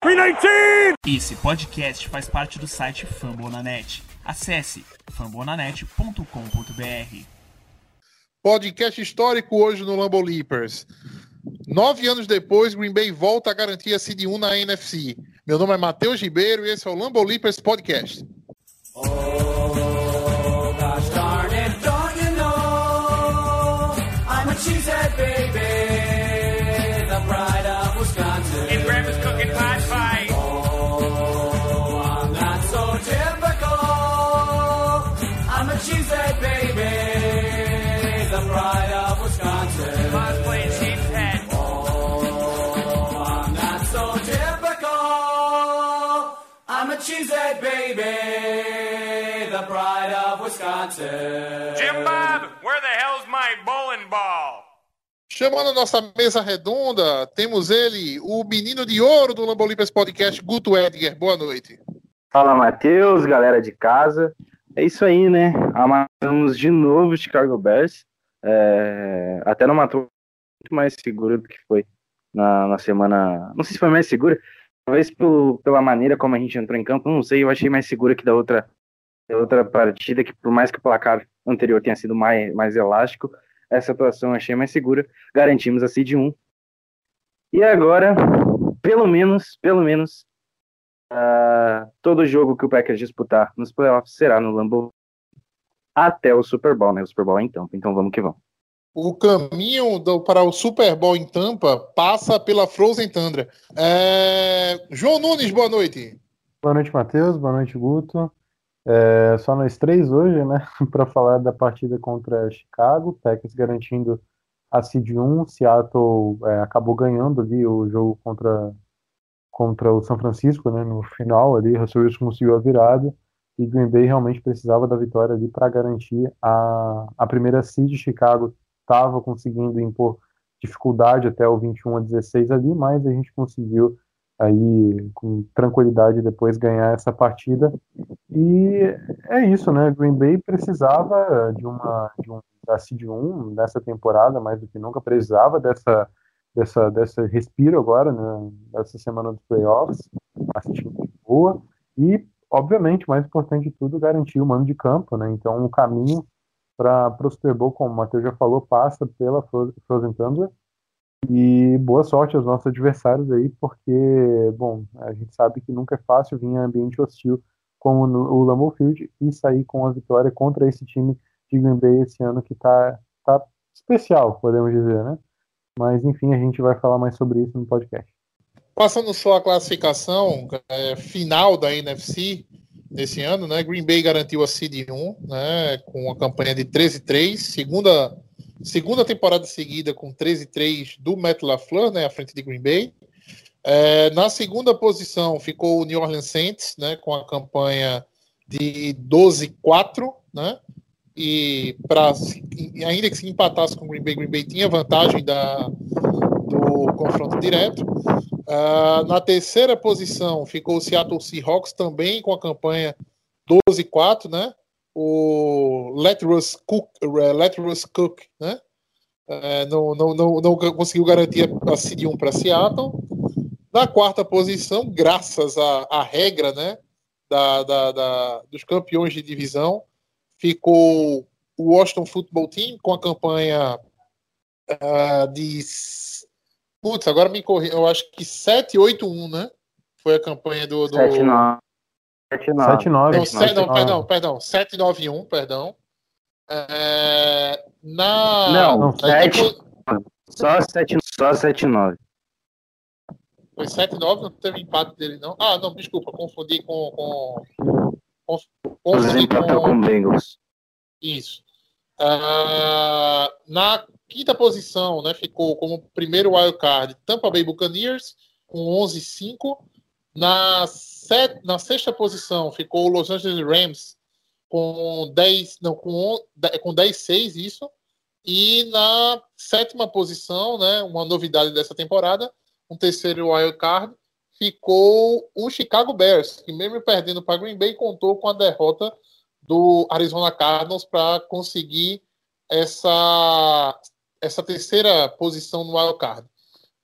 319! Esse podcast faz parte do site Fambonanet. Acesse fambonanet.com.br. Podcast histórico hoje no Lambo Leapers. Nove anos depois, Green Bay volta a garantir a Seed 1 na NFC. Meu nome é Matheus Ribeiro e esse é o Lambo Leapers Podcast. Oh, I'm a cheesehead baby, the pride of Wisconsin. Jim Bob, where the hell's my bowling ball? Chamando a nossa mesa redonda, temos ele, o menino de ouro do Lambo Leapers Podcast, Guto Edgar. Boa noite. Fala, Matheus, galera de casa. É isso aí, né? Amatamos de novo o Chicago Bears. É, Até não matou muito mais seguro do que foi na, na semana. Não sei se foi mais segura. Talvez pela maneira como a gente entrou em campo. Não sei, eu achei mais segura que da outra, da outra partida, que por mais que o placar anterior tenha sido mais, mais elástico, essa atuação eu achei mais segura. Garantimos a Seed 1. E agora, pelo menos, pelo menos, ah, todo jogo que o Packers disputar nos playoffs será no Lambeau até o Super Bowl, né? O Super Bowl é em Tampa, então vamos que vamos. O caminho do- para o Super Bowl em Tampa passa pela Frozen Tundra. É, João Nunes, boa noite. Boa noite, Matheus. Boa noite, Guto. É, só nós três hoje, né, para falar da partida contra Chicago, Packers garantindo a seed 1, Seattle é, acabou ganhando ali o jogo contra, contra o São Francisco, né, no final ali, Russell Wilson conseguiu a virada e Green Bay realmente precisava da vitória ali para garantir a, a primeira seed. Chicago estava conseguindo impor dificuldade até o 21 a 16 ali, mas a gente conseguiu aí com tranquilidade depois ganhar essa partida. E é isso, né? Green Bay precisava de uma de um da seed 1 nessa temporada, mais do que nunca precisava dessa dessa dessa respiro agora, né? Dessa semana dos playoffs, time boa e obviamente, mais importante de tudo, garantir o mando de campo, né? Então, o caminho para o Super Bowl, como o Matheus já falou, passa pela Fro- Frozen Thunder. E boa sorte aos nossos adversários aí, porque, bom, a gente sabe que nunca é fácil vir em ambiente hostil como no, o Lambeau Field e sair com a vitória contra esse time de Green Bay esse ano que tá, tá especial, podemos dizer, né? Mas, enfim, a gente vai falar mais sobre isso no podcast. Passando só a classificação é, final da NFC desse ano, né? Green Bay garantiu a Seed 1, né? Com uma campanha de 13-3, segunda, segunda temporada seguida com 13-3 do Matt LaFleur, né? À frente de Green Bay. É, na segunda posição ficou o New Orleans Saints, né? Com a campanha de 12-4, né? E para ainda que se empatasse com o Green Bay, Green Bay tinha vantagem da, do confronto direto. Ah, na terceira posição ficou o Seattle Seahawks, também com a campanha 12-4, né? O Let Russ Cook, eh, Let Russ Cook né? Eh, não, não, não, não conseguiu garantir a Seed 1 para Seattle. Na quarta posição, graças à, à regra né, da, da, da- dos campeões de divisão, ficou o Washington Football Team com a campanha ah, de Putz, agora me corri. Eu acho que 7-8-1, né? Foi a campanha do. do... 7-9. 7-9. 7-9. Não, não, 7-9. perdão, perdão. 7-9-1, perdão. É, na. Não, na sete. depois- Só 7 só 7-9. Foi 7-9, não teve empate dele, não. Ah, não, desculpa, confundi com. com, com confundi com o Bengals. Isso. Ah, na quinta posição, né, ficou como primeiro wildcard Tampa Bay Buccaneers com 11-5. Na, na sexta posição ficou o Los Angeles Rams com 10, não, com, com 10-6, isso. E na sétima posição, né, uma novidade dessa temporada, um terceiro wildcard, ficou o Chicago Bears, que mesmo perdendo para Green Bay, contou com a derrota do Arizona Cardinals para conseguir essa, essa terceira posição no wildcard.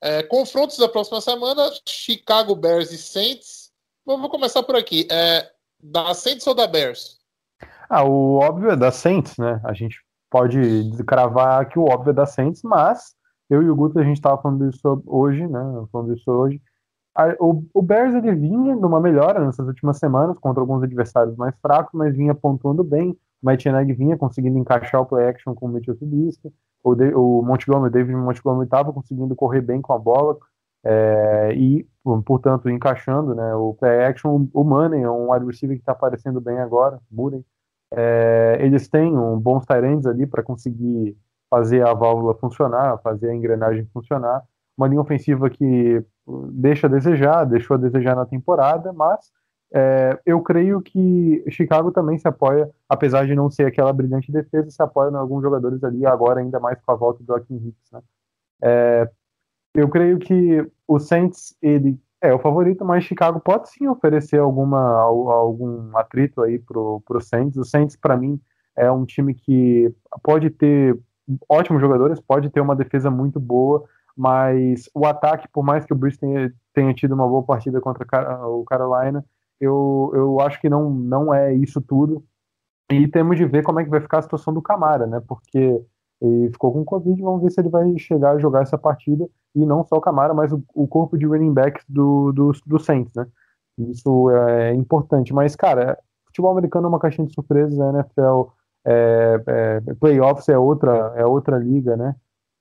É, confrontos da próxima semana: Chicago Bears e Saints. Vou começar por aqui. É, da Saints ou da Bears? Ah, o óbvio é da Saints, né? A gente pode cravar que o óbvio é da Saints, mas eu e o Guto, a gente estava falando isso hoje, né? Falando isso hoje. O, o Bears ele vinha numa melhora nessas últimas semanas contra alguns adversários mais fracos, mas vinha pontuando bem. O Matt vinha conseguindo encaixar o play action com o Mitchell Trubisky. O, de, o Montgomery, David Montgomery estava conseguindo correr bem com a bola é, e, portanto, encaixando né, o play action. O Money é um wide receiver que está aparecendo bem agora, Murray. É, eles têm um bons tight ali para conseguir fazer a válvula funcionar, fazer a engrenagem funcionar. Uma linha ofensiva que deixa a desejar, deixou a desejar na temporada, mas é, eu creio que Chicago também se apoia, apesar de não ser aquela brilhante defesa, se apoia em alguns jogadores ali, agora ainda mais com a volta do Joaquim Hicks. Né? É, eu creio que o Saints ele é o favorito, mas Chicago pode sim oferecer alguma, algum atrito aí pro, pro Saints. O Saints, para mim, é um time que pode ter ótimos jogadores, pode ter uma defesa muito boa, mas o ataque, por mais que o Bruce tenha, tenha tido uma boa partida contra o Carolina, eu, eu acho que não, não é isso tudo. E temos de ver como é que vai ficar a situação do Camara, né? Porque ele ficou com Covid, vamos ver se ele vai chegar a jogar essa partida. E não só o Camara, mas o, o corpo de running backs do, do, do Saints, né? Isso é importante. Mas, cara, futebol americano é uma caixinha de surpresas, a NFL, é, é, playoffs é outra, é outra liga, né?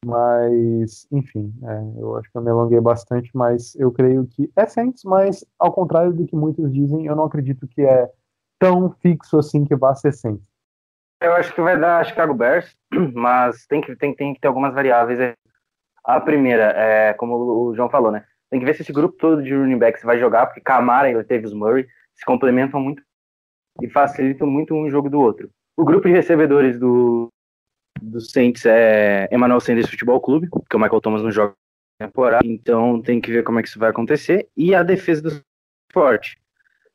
Mas, enfim, é, eu acho que eu me alonguei bastante, mas eu creio que é Saints, mas ao contrário do que muitos dizem, eu não acredito que é tão fixo assim que vá ser Saints. Eu acho que vai dar Chicago Bears, mas tem que, tem, tem que ter algumas variáveis. A primeira, é, como o João falou, né? Tem que ver se esse grupo todo de running backs vai jogar, porque Camara e Latavius Murray se complementam muito e facilitam muito um jogo do outro. O grupo de recebedores do, do Saints é Emmanuel Sanders Futebol Clube, que o Michael Thomas não joga temporada, então tem que ver como é que isso vai acontecer. E a defesa do forte.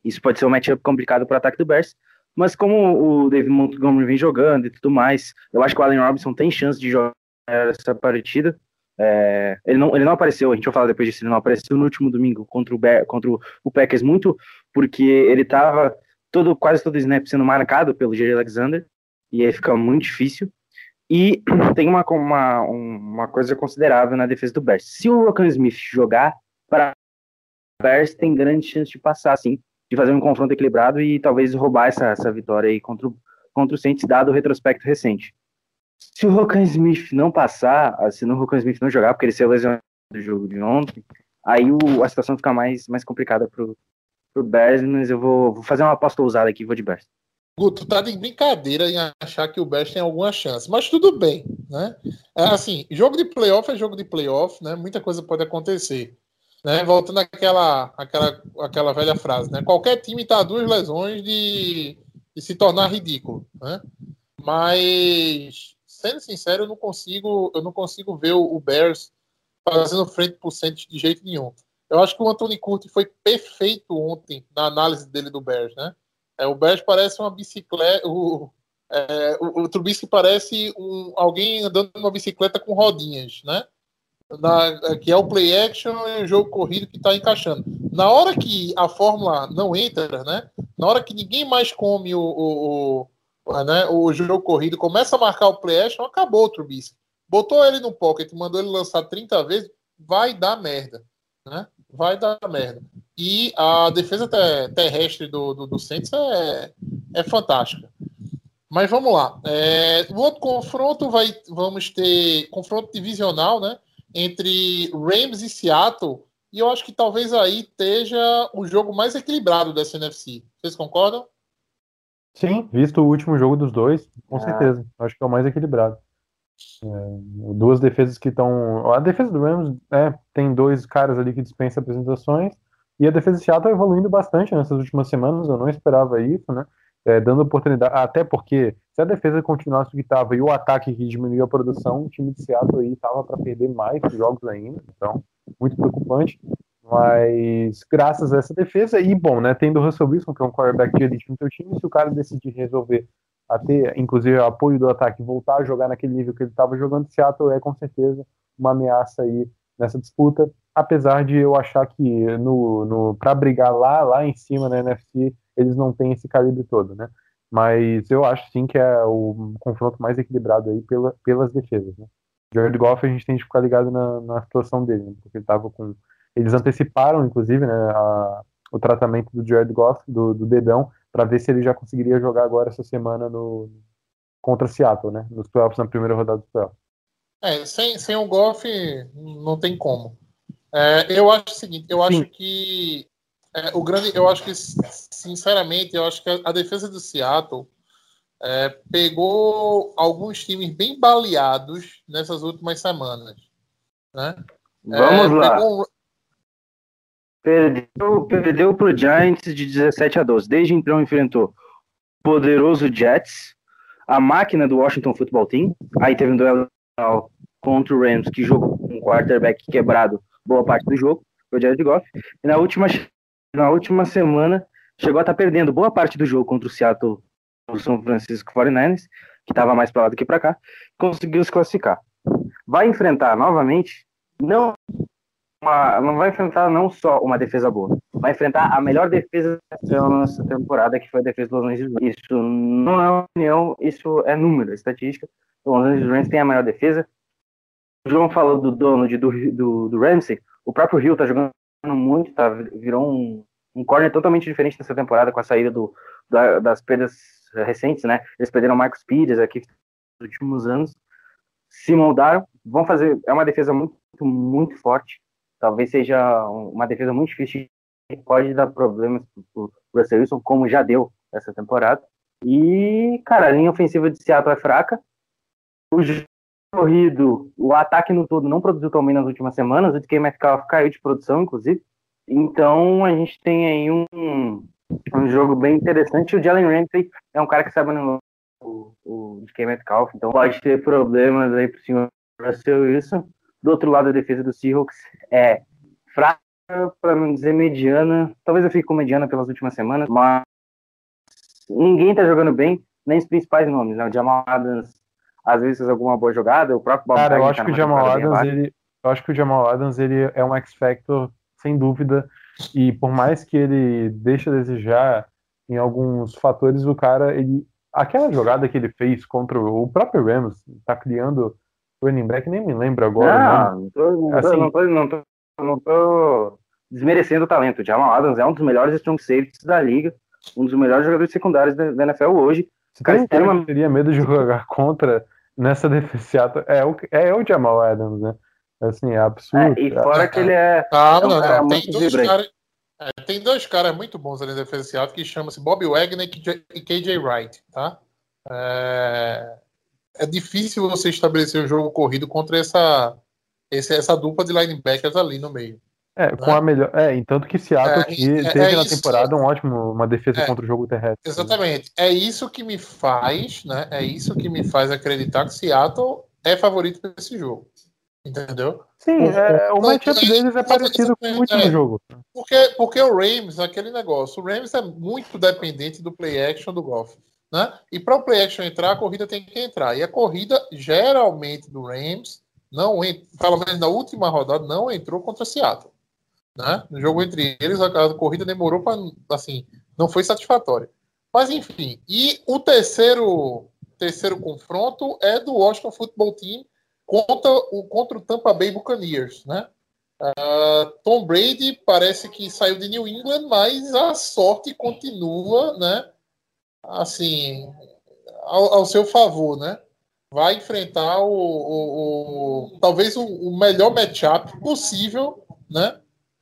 Isso pode ser um matchup complicado para o ataque do Bears, mas como o David Montgomery vem jogando e tudo mais, eu acho que o Allen Robinson tem chance de jogar essa partida. É, ele, não, ele não apareceu, a gente vai falar depois disso, ele não apareceu no último domingo contra o, Bear, contra o Packers, muito porque ele estava todo, quase todo snap sendo marcado pelo Jerry Alexander, e aí fica muito difícil. E tem uma, uma, uma coisa considerável na defesa do Bears. Se o Rokan Smith jogar para o Bears, tem grande chance de passar, sim, de fazer um confronto equilibrado e talvez roubar essa, essa vitória aí contra o, contra o Saints, dado o retrospecto recente. Se o Rokan Smith não passar, se o Rokan Smith não jogar, porque ele se lesionado do jogo de ontem, aí o, a situação fica mais, mais complicada pro, pro Bears, mas eu vou, vou fazer uma aposta ousada aqui, vou de Bears. Guto, tá de brincadeira em achar que o Bears tem alguma chance, mas tudo bem, né? É assim, jogo de playoff é jogo de playoff, né? Muita coisa pode acontecer. Né? Voltando àquela, àquela, àquela velha frase, né? Qualquer time está a duas lesões de, de se tornar ridículo, né? Mas, sendo sincero, eu não consigo, eu não consigo ver o, o Bears fazendo frente por cento de jeito nenhum. Eu acho que o Anthony Curti foi perfeito ontem na análise dele do Bears, né? É, o Bears parece uma bicicleta. O, é, o, o Trubisky parece um, alguém andando numa bicicleta com rodinhas, né? Na, que é o play action e o jogo corrido que está encaixando. Na hora que a fórmula não entra, né? Na hora que ninguém mais come o, o, o, né, o jogo corrido, começa a marcar o play action, acabou o Trubisky. Botou ele no pocket, mandou ele lançar 30 vezes, vai dar merda, né? Vai dar merda. E a defesa terrestre do, do, do Saints é, é fantástica. Mas vamos lá. É, o outro confronto vai, vamos ter confronto divisional, né? Entre Rams e Seattle. E eu acho que talvez aí esteja o jogo mais equilibrado dessa NFC. Vocês concordam? Sim, visto o último jogo dos dois, com ah. certeza. Acho que é o mais equilibrado. É, duas defesas que estão. A defesa do Rams é, tem dois caras ali que dispensam apresentações. E a defesa de Seattle está evoluindo bastante nessas últimas semanas, eu não esperava isso, né? É, dando oportunidade, até porque se a defesa continuasse o que estava e o ataque que diminuiu a produção, o time de Seattle aí estava para perder mais jogos ainda, então muito preocupante. Mas graças a essa defesa, e bom, né, tendo o Russell Wilson, que é um quarterback de elite no seu time, se o cara decidir resolver a ter, inclusive, o apoio do ataque, voltar a jogar naquele nível que ele estava jogando, Seattle é com certeza uma ameaça aí nessa disputa, apesar de eu achar que no, no para brigar lá, lá em cima na NFC, eles não têm esse calibre todo, né? Mas eu acho sim que é o confronto mais equilibrado aí pela, pelas defesas, né? Jared Goff a gente tem que ficar ligado na, na situação dele, né? porque ele tava com. Eles anteciparam, inclusive, né, a, o tratamento do Jared Goff, do, do dedão, para ver se ele já conseguiria jogar agora essa semana no, contra Seattle, né? Nos playoffs, na primeira rodada dos playoffs. É, sem, sem o Goff não tem como. É, eu acho o seguinte, eu Sim. acho que é, o grande, eu acho que sinceramente, eu acho que a, a defesa do Seattle é, pegou alguns times bem baleados nessas últimas semanas, né? Vamos É, lá. pegou Perdeu, perdeu pro Giants de 17 a 12. Desde então enfrentou o poderoso Jets, a máquina do Washington Football Team. Aí teve um duelo final contra o Rams, que jogou com um quarterback quebrado boa parte do jogo, o Jared Goff. E na última, na última semana chegou a estar perdendo boa parte do jogo contra o Seattle, o São Francisco 49ers, que estava mais para lá do que para cá, conseguiu se classificar. Vai enfrentar novamente, não uma- não vai enfrentar não só uma defesa boa, vai enfrentar a melhor defesa da nossa temporada, que foi a defesa dos Los Angeles. Isso não é opinião, isso é número, é estatística. Os Los Angeles Rams tem a melhor defesa. O João falou do dono de, do, do, do Ramsey, o próprio Hill tá jogando muito, tá, virou um, um corner totalmente diferente nessa temporada com a saída do, da- das perdas recentes, né? Eles perderam o Marcos Pires aqui nos últimos anos, se moldaram, vão fazer, é uma defesa muito, muito forte, talvez seja uma defesa muito difícil pode dar problemas pro pro Russell Wilson, como já deu essa temporada. E, cara, a linha ofensiva de Seattle é fraca. O corrido, o ataque no todo não produziu tão bem nas últimas semanas. O DK Metcalf caiu de produção, inclusive. Então, a gente tem aí um, um jogo bem interessante. O Jalen Ramsey é um cara que sabe no o, o DK Metcalf, então pode ter problemas aí pro senhor Russell Wilson. Do outro lado, a defesa do Seahawks é fraca, para não dizer mediana. Talvez eu fique com mediana pelas últimas semanas, mas ninguém tá jogando bem, nem os principais nomes, né? O Jamal Adams, às vezes alguma boa jogada, o próprio Bob Cara, eu acho tá que o Jamal Adams, ele, eu acho que o Jamal Adams ele é um X Factor sem dúvida e por mais que ele deixe a desejar em alguns fatores, o cara ele aquela jogada que ele fez contra o próprio Rams, tá criando o running back, nem me lembro agora. Não, não tô, não, tô, Assim- não, tô, não, tô, não tô desmerecendo o talento. O Jamal Adams é um dos melhores strong safeties da liga, um dos melhores jogadores secundários da, da NFL hoje. Cara tem um cara extrema- que teria medo de jogar contra nessa defesa é o, é o Jamal Adams, né? Assim, é absurdo. É, e fora que ele é. Calma, É um cara não. Tem muito dois caras. é, tem dois caras muito bons ali na Seattle que chamam-se Bob Wagner e KJ e KJ Wright, tá? É, é difícil você estabelecer um jogo corrido contra essa, esse- essa dupla de linebackers ali no meio. É, com a melhor. É, em tanto que Seattle É, te- é- teve é na temporada um ótimo, uma defesa É. contra o jogo terrestre. né? Exatamente. É isso que me faz, né? É isso que me faz acreditar que Seattle é favorito para esse jogo. Entendeu? Sim, é, o matchup deles é parecido com o último é. jogo. Porque, porque o Rams, aquele negócio, o Rams é muito dependente do play action do golf. Né? E para o play action entrar, a corrida tem que entrar. E a corrida, geralmente, do Rams, não pelo menos na última rodada, não entrou contra Seattle. Né? No jogo entre eles, a, corrida demorou para. Assim, não foi satisfatória. Mas, enfim. E o terceiro, terceiro confronto é do Washington Football Team contra o, contra o Tampa Bay Buccaneers. Né? Ah, Tom Brady parece que saiu de New England, mas a sorte continua, né? Assim, ao, ao seu favor, né? Vai enfrentar o, o- o- talvez o, o melhor matchup possível, né?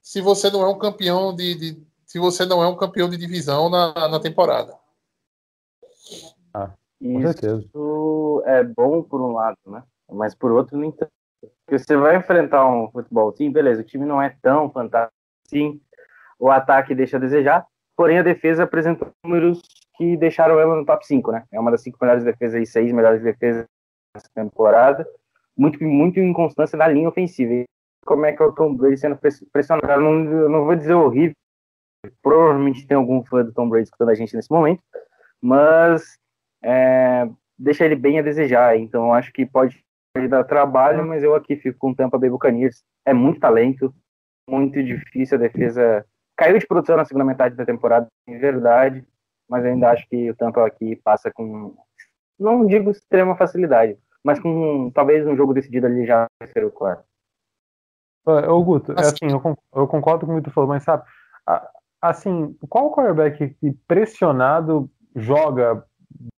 Se você não é um campeão de, de- se você não é um campeão de divisão na, na temporada. Com certeza. Isso é bom por um lado, né? Mas por outro, nem tanto. Porque você vai enfrentar um futebol team, beleza, o time não é tão fantástico assim, o ataque deixa a desejar, porém a defesa apresenta números que deixaram ela no top 5, né? É uma das cinco melhores defesas e seis melhores defesas nessa temporada. Muito, muito inconstância na linha ofensiva. Como é que é o Tom Brady sendo press- pressionado? Eu não, eu não vou dizer horrível, provavelmente tem algum fã do Tom Brady escutando a gente nesse momento, mas é, deixa ele bem a desejar. Então, acho que pode pode dar trabalho, mas eu aqui fico com o Tampa Bay Buccaneers. É muito talento, muito difícil a defesa. Caiu de produção na segunda metade da temporada, em verdade, mas ainda acho que o Tampa aqui passa com, não digo extrema facilidade, mas com talvez um jogo decidido ali já no terceiro quarto. Ô, Guto, é assim, eu con- eu concordo com o que tu falou, mas sabe, assim, qual quarterback que pressionado joga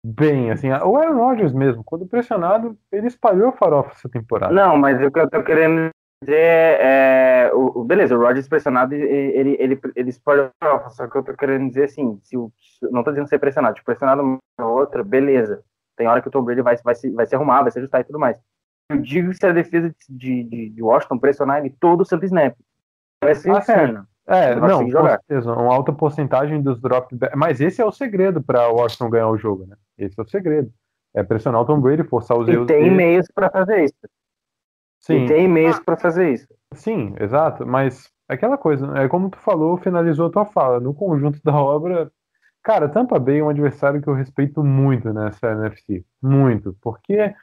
bem, assim, o Aaron Rodgers mesmo, quando pressionado, ele espalhou farofa essa temporada. Não, mas o que eu tô querendo dizer é. O, o- beleza, o Rodgers pressionado, ele, ele, ele, espalhou farofa, só que eu tô querendo dizer assim, se o, não tô dizendo ser pressionado, tipo, pressionado uma ou outra, beleza. Tem hora que o Tom Brady vai, vai, se, vai se arrumar, vai se ajustar e tudo mais. Eu digo se a defesa de, de, de Washington pressionar ele todo o santo snap, vai ser Ah, inferno. É, Ele vai não, com jogar. certeza, uma alta porcentagem dos dropbacks, mas esse é o segredo para Washington ganhar o jogo, né? Esse é o segredo. É pressionar o Tom Brady, forçar os E erros tem dele. meios pra fazer isso. Sim, E tem meios pra fazer isso. sim, exato, mas aquela coisa, é como tu falou, finalizou a tua fala, no conjunto da obra, cara, Tampa Bay é um adversário que eu respeito muito nessa NFC, muito, porque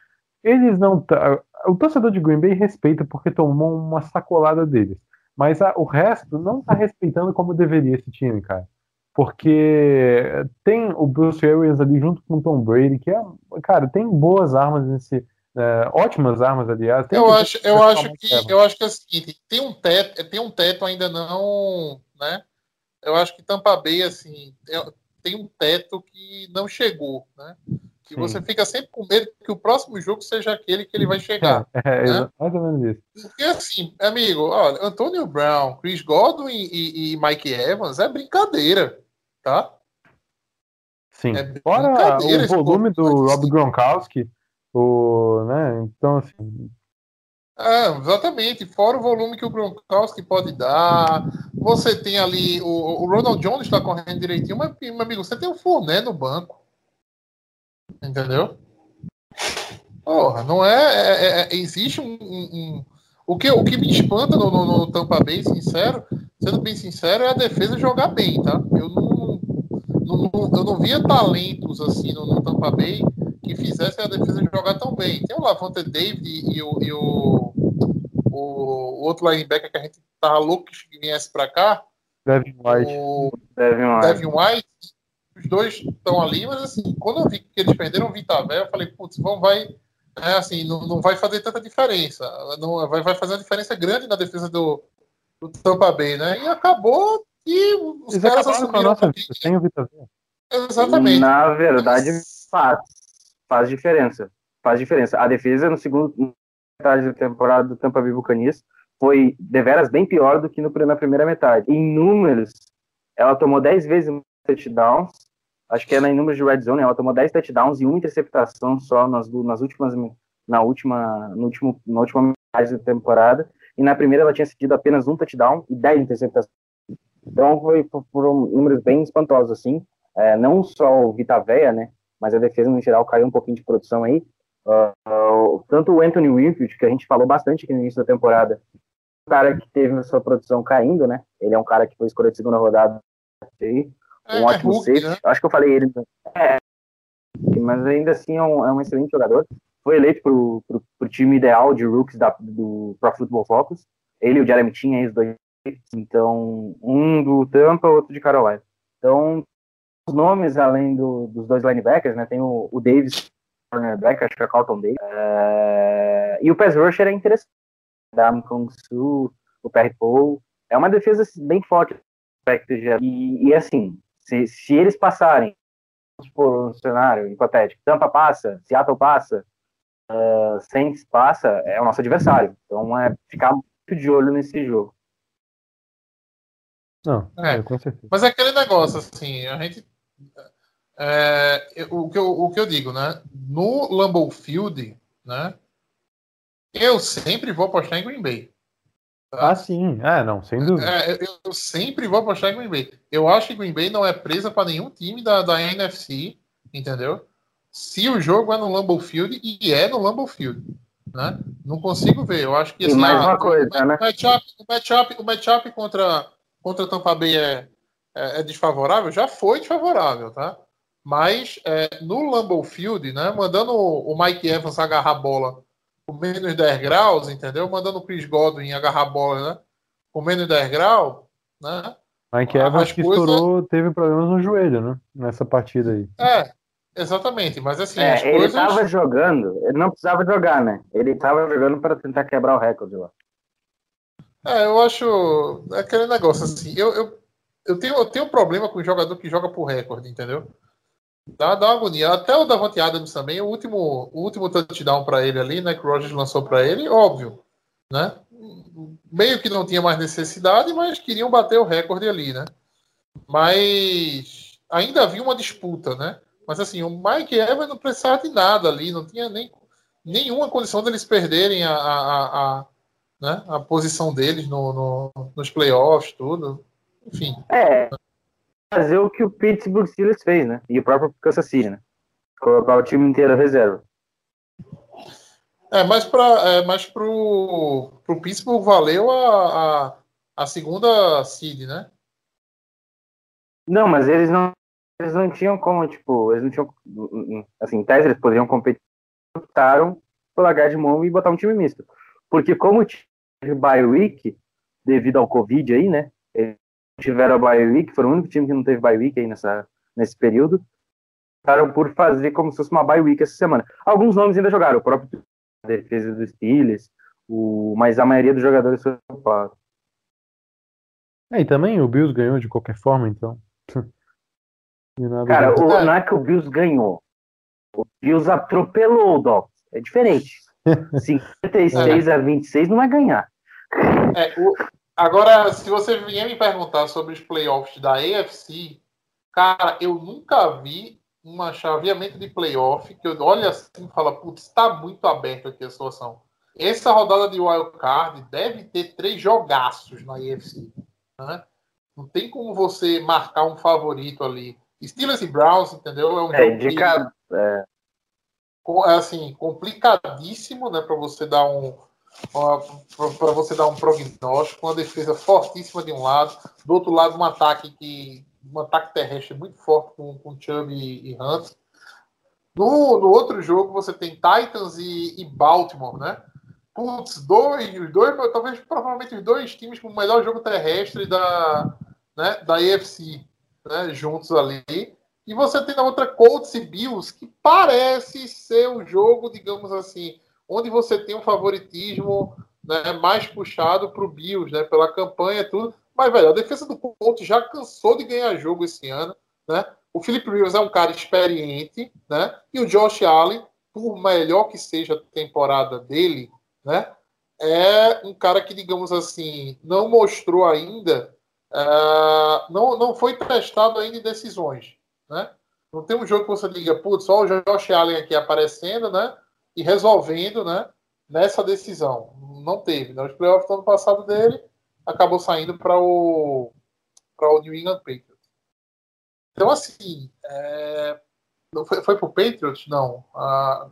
eles não tá, o torcedor de Green Bay respeita porque tomou uma sacolada deles, mas a- o resto não tá respeitando como deveria esse time, cara. Porque tem o Bruce Arians ali junto com o Tom Brady, que é, cara, tem boas armas nesse, é, ótimas armas, aliás. Tem Eu acho, eu acho que muito eu acho que é o seguinte, tem um teto, tem um teto ainda não, né? Eu acho que Tampa Bay assim, é- tem um teto que não chegou, né? Que Sim. você fica sempre com medo que o próximo jogo seja aquele que ele vai chegar. É, é, exa- mais ou menos isso. Porque assim, amigo, olha, Antônio Brown, Chris Godwin e, e Mike Evans é brincadeira, tá? Sim. É Fora o volume do Rob Gronkowski, o, né? Então, assim, Ah, exatamente. Fora o volume que o Gronkowski pode dar. Você tem ali. O, o Ronald Jones está correndo direitinho, mas, meu amigo, você tem o Fournet no banco. Entendeu? Porra, não é. é- é- existe um. um- um- o, que, o que me espanta no, no, no Tampa Bay, sincero, sendo bem sincero, é a defesa jogar bem, tá? Eu não. não- não- eu não via talentos assim no, no Tampa Bay que fizessem a defesa jogar tão bem. Tem o Lavonte David e, o, e o, o, outro linebacker que a gente tava louco que viesse para cá, Devin White. o Devin White. Devin White. Os dois estão ali, mas assim, quando eu vi que eles perderam o Vitavé, eu falei, putz, vão, vai. É, assim, não, não vai fazer tanta diferença. Não, vai, vai fazer uma diferença grande na defesa do, do Tampa Bay, né? E acabou e os Eles caras acabaram com a assumiram nossa vida, sem o Vitor Vea. Exatamente. Na verdade, faz. Faz diferença. Faz diferença. A defesa no segundo metade da temporada do Tampa Bay Buccaneers foi deveras bem pior do que no, na primeira metade. Em números, ela tomou 10 vezes mais touchdowns. Acho que é em números de red zone, ela tomou 10 touchdowns e uma interceptação só nas, nas últimas na última no último na última metade da temporada. E na primeira ela tinha cedido apenas um touchdown e 10 interceptações. Então foi, foram números bem espantosos assim. É, não só o Vita Veia, né? Mas a defesa no geral caiu um pouquinho de produção aí. Uh, tanto o Anthony Winfield, que a gente falou bastante aqui no início da temporada, um cara que teve a sua produção caindo, né? Ele é um cara que foi escolhido de segunda rodada aí, um É, ótimo Hulk, safety. né? Acho que eu falei ele. É, mas ainda assim é um, é um excelente jogador. Foi eleito pro, pro, pro time ideal de rookies da, do Pro Football Focus. Ele e o Jeremy tinha aí os dois. Então, um do Tampa, outro de Carolina. Então, os nomes, além do, dos dois linebackers, né? Tem o, o Davis, cornerback, acho que é Carlton Davis. É, e o pass rusher é interessante. Da Kong Su, o Perry Paul. É uma defesa bem forte. E, e assim, se, se eles passarem, vamos supor, um cenário hipotético, Tampa passa, Seattle passa, uh, Saints passa, é o nosso adversário. Então é ficar muito de olho nesse jogo. Não, É. é, com certeza. Mas é aquele negócio, assim, a gente. é, o, que eu, o que eu digo, né? No Lambeau Field, né? Eu sempre vou apostar em Green Bay. Ah, sim. É, não, sem dúvida. É, eu, eu sempre vou apostar em Green Bay. Eu acho que Green Bay não é presa para nenhum time da, da NFC, entendeu? Se o jogo é no Lambeau Field, e é no Lambeau Field, né? Não consigo ver. Eu acho que E assim, mais ah, uma coisa, o, né? matchup, o matchup, o matchup contra contra Tampa Bay é, é, é desfavorável, já foi desfavorável, tá? Mas é, no Lambeau Field, né, mandando o, o Mike Evans agarrar a bola com menos 10 graus, entendeu? Mandando o Chris Godwin agarrar a bola, né? Com menos 10 graus, né? Mike Ah, Evans as que coisas- estourou, teve problemas no joelho, né? Nessa partida aí. É, exatamente. Mas assim, as É, ele coisas. tava jogando, ele não precisava jogar, né? Ele tava jogando para tentar quebrar o recorde lá. É, eu acho é aquele negócio assim. Eu, eu, eu, tenho, eu tenho um problema com o jogador que joga por recorde, entendeu? Dá, dá uma agonia. Até o Davante Adams também, o último, o último touchdown para ele ali, né? Que o Rogers lançou para ele, óbvio, né? Meio que não tinha mais necessidade, mas queriam bater o recorde ali, né? Mas ainda havia uma disputa, né? Mas assim, o Mike Evans não precisava de nada ali, não tinha nem nenhuma condição deles perderem a, a, a, né? A posição deles no, no- nos playoffs, tudo. Enfim. É, fazer o que o Pittsburgh Steelers fez, né? E o próprio Kansas City, né? Colocar o time inteiro reserva. É, mas para é, mas pro, pro Pittsburgh valeu a, a, a segunda seed, né? Não, mas eles não, eles não tinham como, tipo, eles não tinham, assim, em tese eles poderiam competir, optaram por largar de mão e botar um time misto. Porque como tive bye week, devido ao Covid aí, né, eles tiveram a bye week, foram o único time que não teve bye week aí nessa, nesse período, optaram por fazer como se fosse uma bye week essa semana. Alguns nomes ainda jogaram, o próprio defesa dos Steelers, o, mas a maioria dos jogadores foi ocupado. É, e também o Bills ganhou de qualquer forma, então. Cara, o, não é que o Bills ganhou. O Bills atropelou o Dolphins. É diferente. 56 a 26 não é ganhar. É, o- agora, se você vier me perguntar sobre os playoffs da AFC, cara, eu nunca vi um chaveamento de playoff que eu olho assim e falo, putz, está muito aberto aqui a situação. Essa rodada de wild card deve ter três jogaços na AFC. Né? Não tem como você marcar um favorito ali. Steelers e Browns, entendeu? É um É, jogo que- é assim, complicadíssimo, né, para você dar um para você dar um prognóstico, uma defesa fortíssima de um lado, do outro lado um ataque que um ataque terrestre muito forte com, com Chubb e, e Hunt. No, no outro jogo você tem Titans e, e Baltimore, né? Putz, dois, os dois, talvez provavelmente os dois times com o melhor jogo terrestre da, né, da AFC, né, juntos ali. E você tem na outra Colts e Bills, que parece ser um jogo, digamos assim, onde você tem um favoritismo né, mais puxado para o Bills, né, pela campanha e tudo. Mas, velho, a defesa do Colts já cansou de ganhar jogo esse ano. Né? O Philip Rivers é um cara experiente, né? E o Josh Allen, por melhor que seja a temporada dele, né? É um cara que, digamos assim, não mostrou ainda, ah, não, não foi testado ainda em decisões, né? Não tem um jogo que você diga, putz, só o Josh Allen aqui aparecendo, né? E resolvendo, né? Nessa decisão. Não teve. Né? Os playoffs do ano passado dele acabou saindo para o, o New England Patriots. Então, assim, é... não foi, foi para o Patriots? Não. Ah,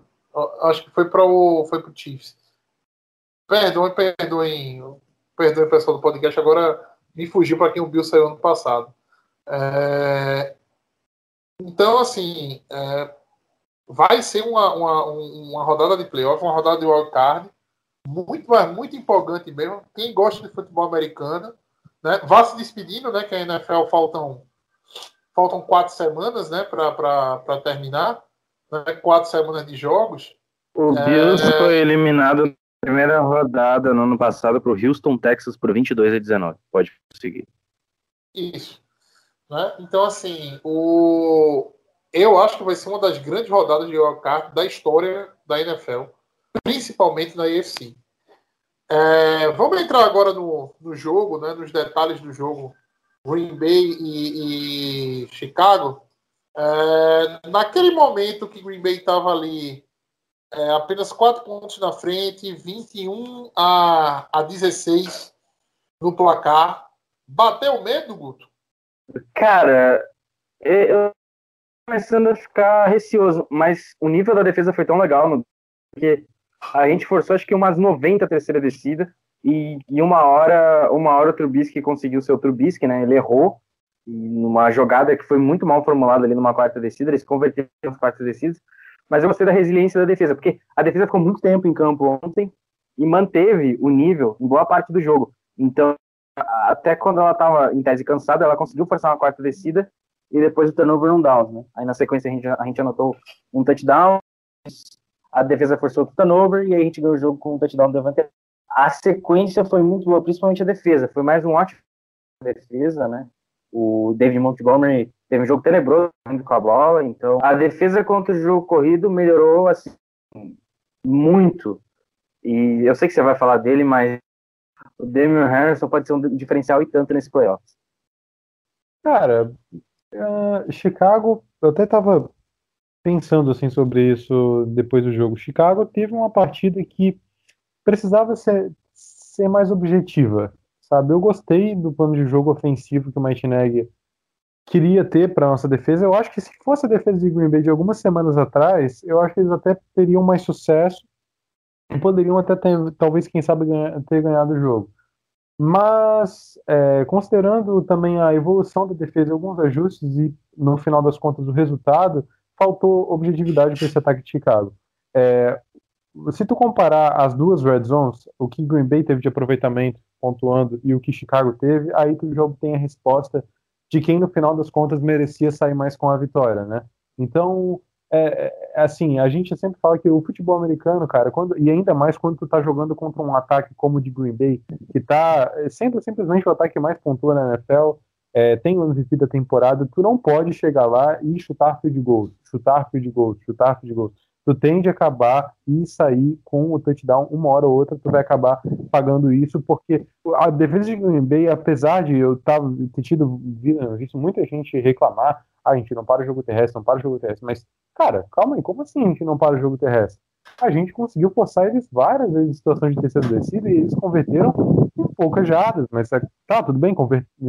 acho que foi para o foi pro Chiefs. Perdoem, perdoem, perdoem, pessoal do podcast. Agora me fugiu para quem o Bill saiu ano passado. É... Então, assim, é, vai ser uma, uma, uma rodada de playoff, uma rodada de wildcard, muito, muito empolgante mesmo. Quem gosta de futebol americano, né, vá se despedindo, né, que a NFL faltam, faltam quatro semanas né, para terminar, né, quatro semanas de jogos. O Bills foi eliminado na primeira rodada no ano passado para o Houston, Texas, por 22 a 19. Pode seguir. Isso. Né? Então, assim, o... eu acho que vai ser uma das grandes rodadas de wildcard da história da NFL, principalmente na AFC. É, vamos entrar agora no, no jogo, né, nos detalhes do jogo Green Bay e, e Chicago. É, naquele momento que Green Bay estava ali é, apenas quatro pontos na frente, 21 a, a 16 no placar, bateu medo, Guto? Cara, eu começando a ficar receoso, mas o nível da defesa foi tão legal no que a gente forçou acho que umas 90 terceira descida e, e uma hora uma hora o Trubisky conseguiu seu Trubisky, né? Ele errou numa jogada que foi muito mal formulada ali numa quarta descida, eles converteram as quartas descidas, mas eu gostei da resiliência da defesa, porque a defesa ficou muito tempo em campo ontem e manteve o nível em boa parte do jogo. Então, até quando ela estava em tese cansada, ela conseguiu forçar uma quarta descida e depois o turnover não downs, né? Aí na sequência a gente, a gente anotou um touchdown, a defesa forçou o turnover e aí a gente ganhou o jogo com um touchdown do Devante. A sequência foi muito boa, principalmente a defesa. Foi mais um ótimo defesa, né? O David Montgomery teve um jogo tenebroso com a bola, então a defesa contra o jogo corrido melhorou assim muito. E eu sei que você vai falar dele, mas o Damian Harrison pode ser um diferencial e tanto nesse playoffs. Cara, uh, Chicago, eu até tava pensando assim sobre isso depois do jogo. Chicago teve uma partida que precisava ser, ser mais objetiva, sabe? Eu gostei do plano de jogo ofensivo que o Nagy queria ter para nossa defesa. Eu acho que se fosse a defesa de Green Bay de algumas semanas atrás, eu acho que eles até teriam mais sucesso e poderiam até ter, talvez, quem sabe, ganhar, ter ganhado o jogo. Mas, é, considerando também a evolução da defesa alguns ajustes, e no final das contas o resultado, faltou objetividade para esse ataque de Chicago. É, se tu comparar as duas red zones, o que Green Bay teve de aproveitamento pontuando e o que Chicago teve, aí tu jogo tem a resposta de quem no final das contas merecia sair mais com a vitória, né? Então, é, é, assim, a gente sempre fala que o futebol americano, cara, quando, e ainda mais quando tu tá jogando contra um ataque como o de Green Bay, que tá sendo simplesmente o ataque mais pontua na NFL, é, tem o MVP da temporada, tu não pode chegar lá e chutar field goal, chutar field goal, chutar field goal tu tende a acabar e sair com o touchdown uma hora ou outra, tu vai acabar pagando isso, porque a defesa de Green Bay, apesar de eu tava, ter tido visto muita gente reclamar, ah, a gente não para o jogo terrestre, não para o jogo terrestre, mas, cara, calma aí, como assim a gente não para o jogo terrestre? A gente conseguiu forçar eles várias vezes em situações de terceira descida e eles converteram em poucas jardas, mas é, tá, tudo bem,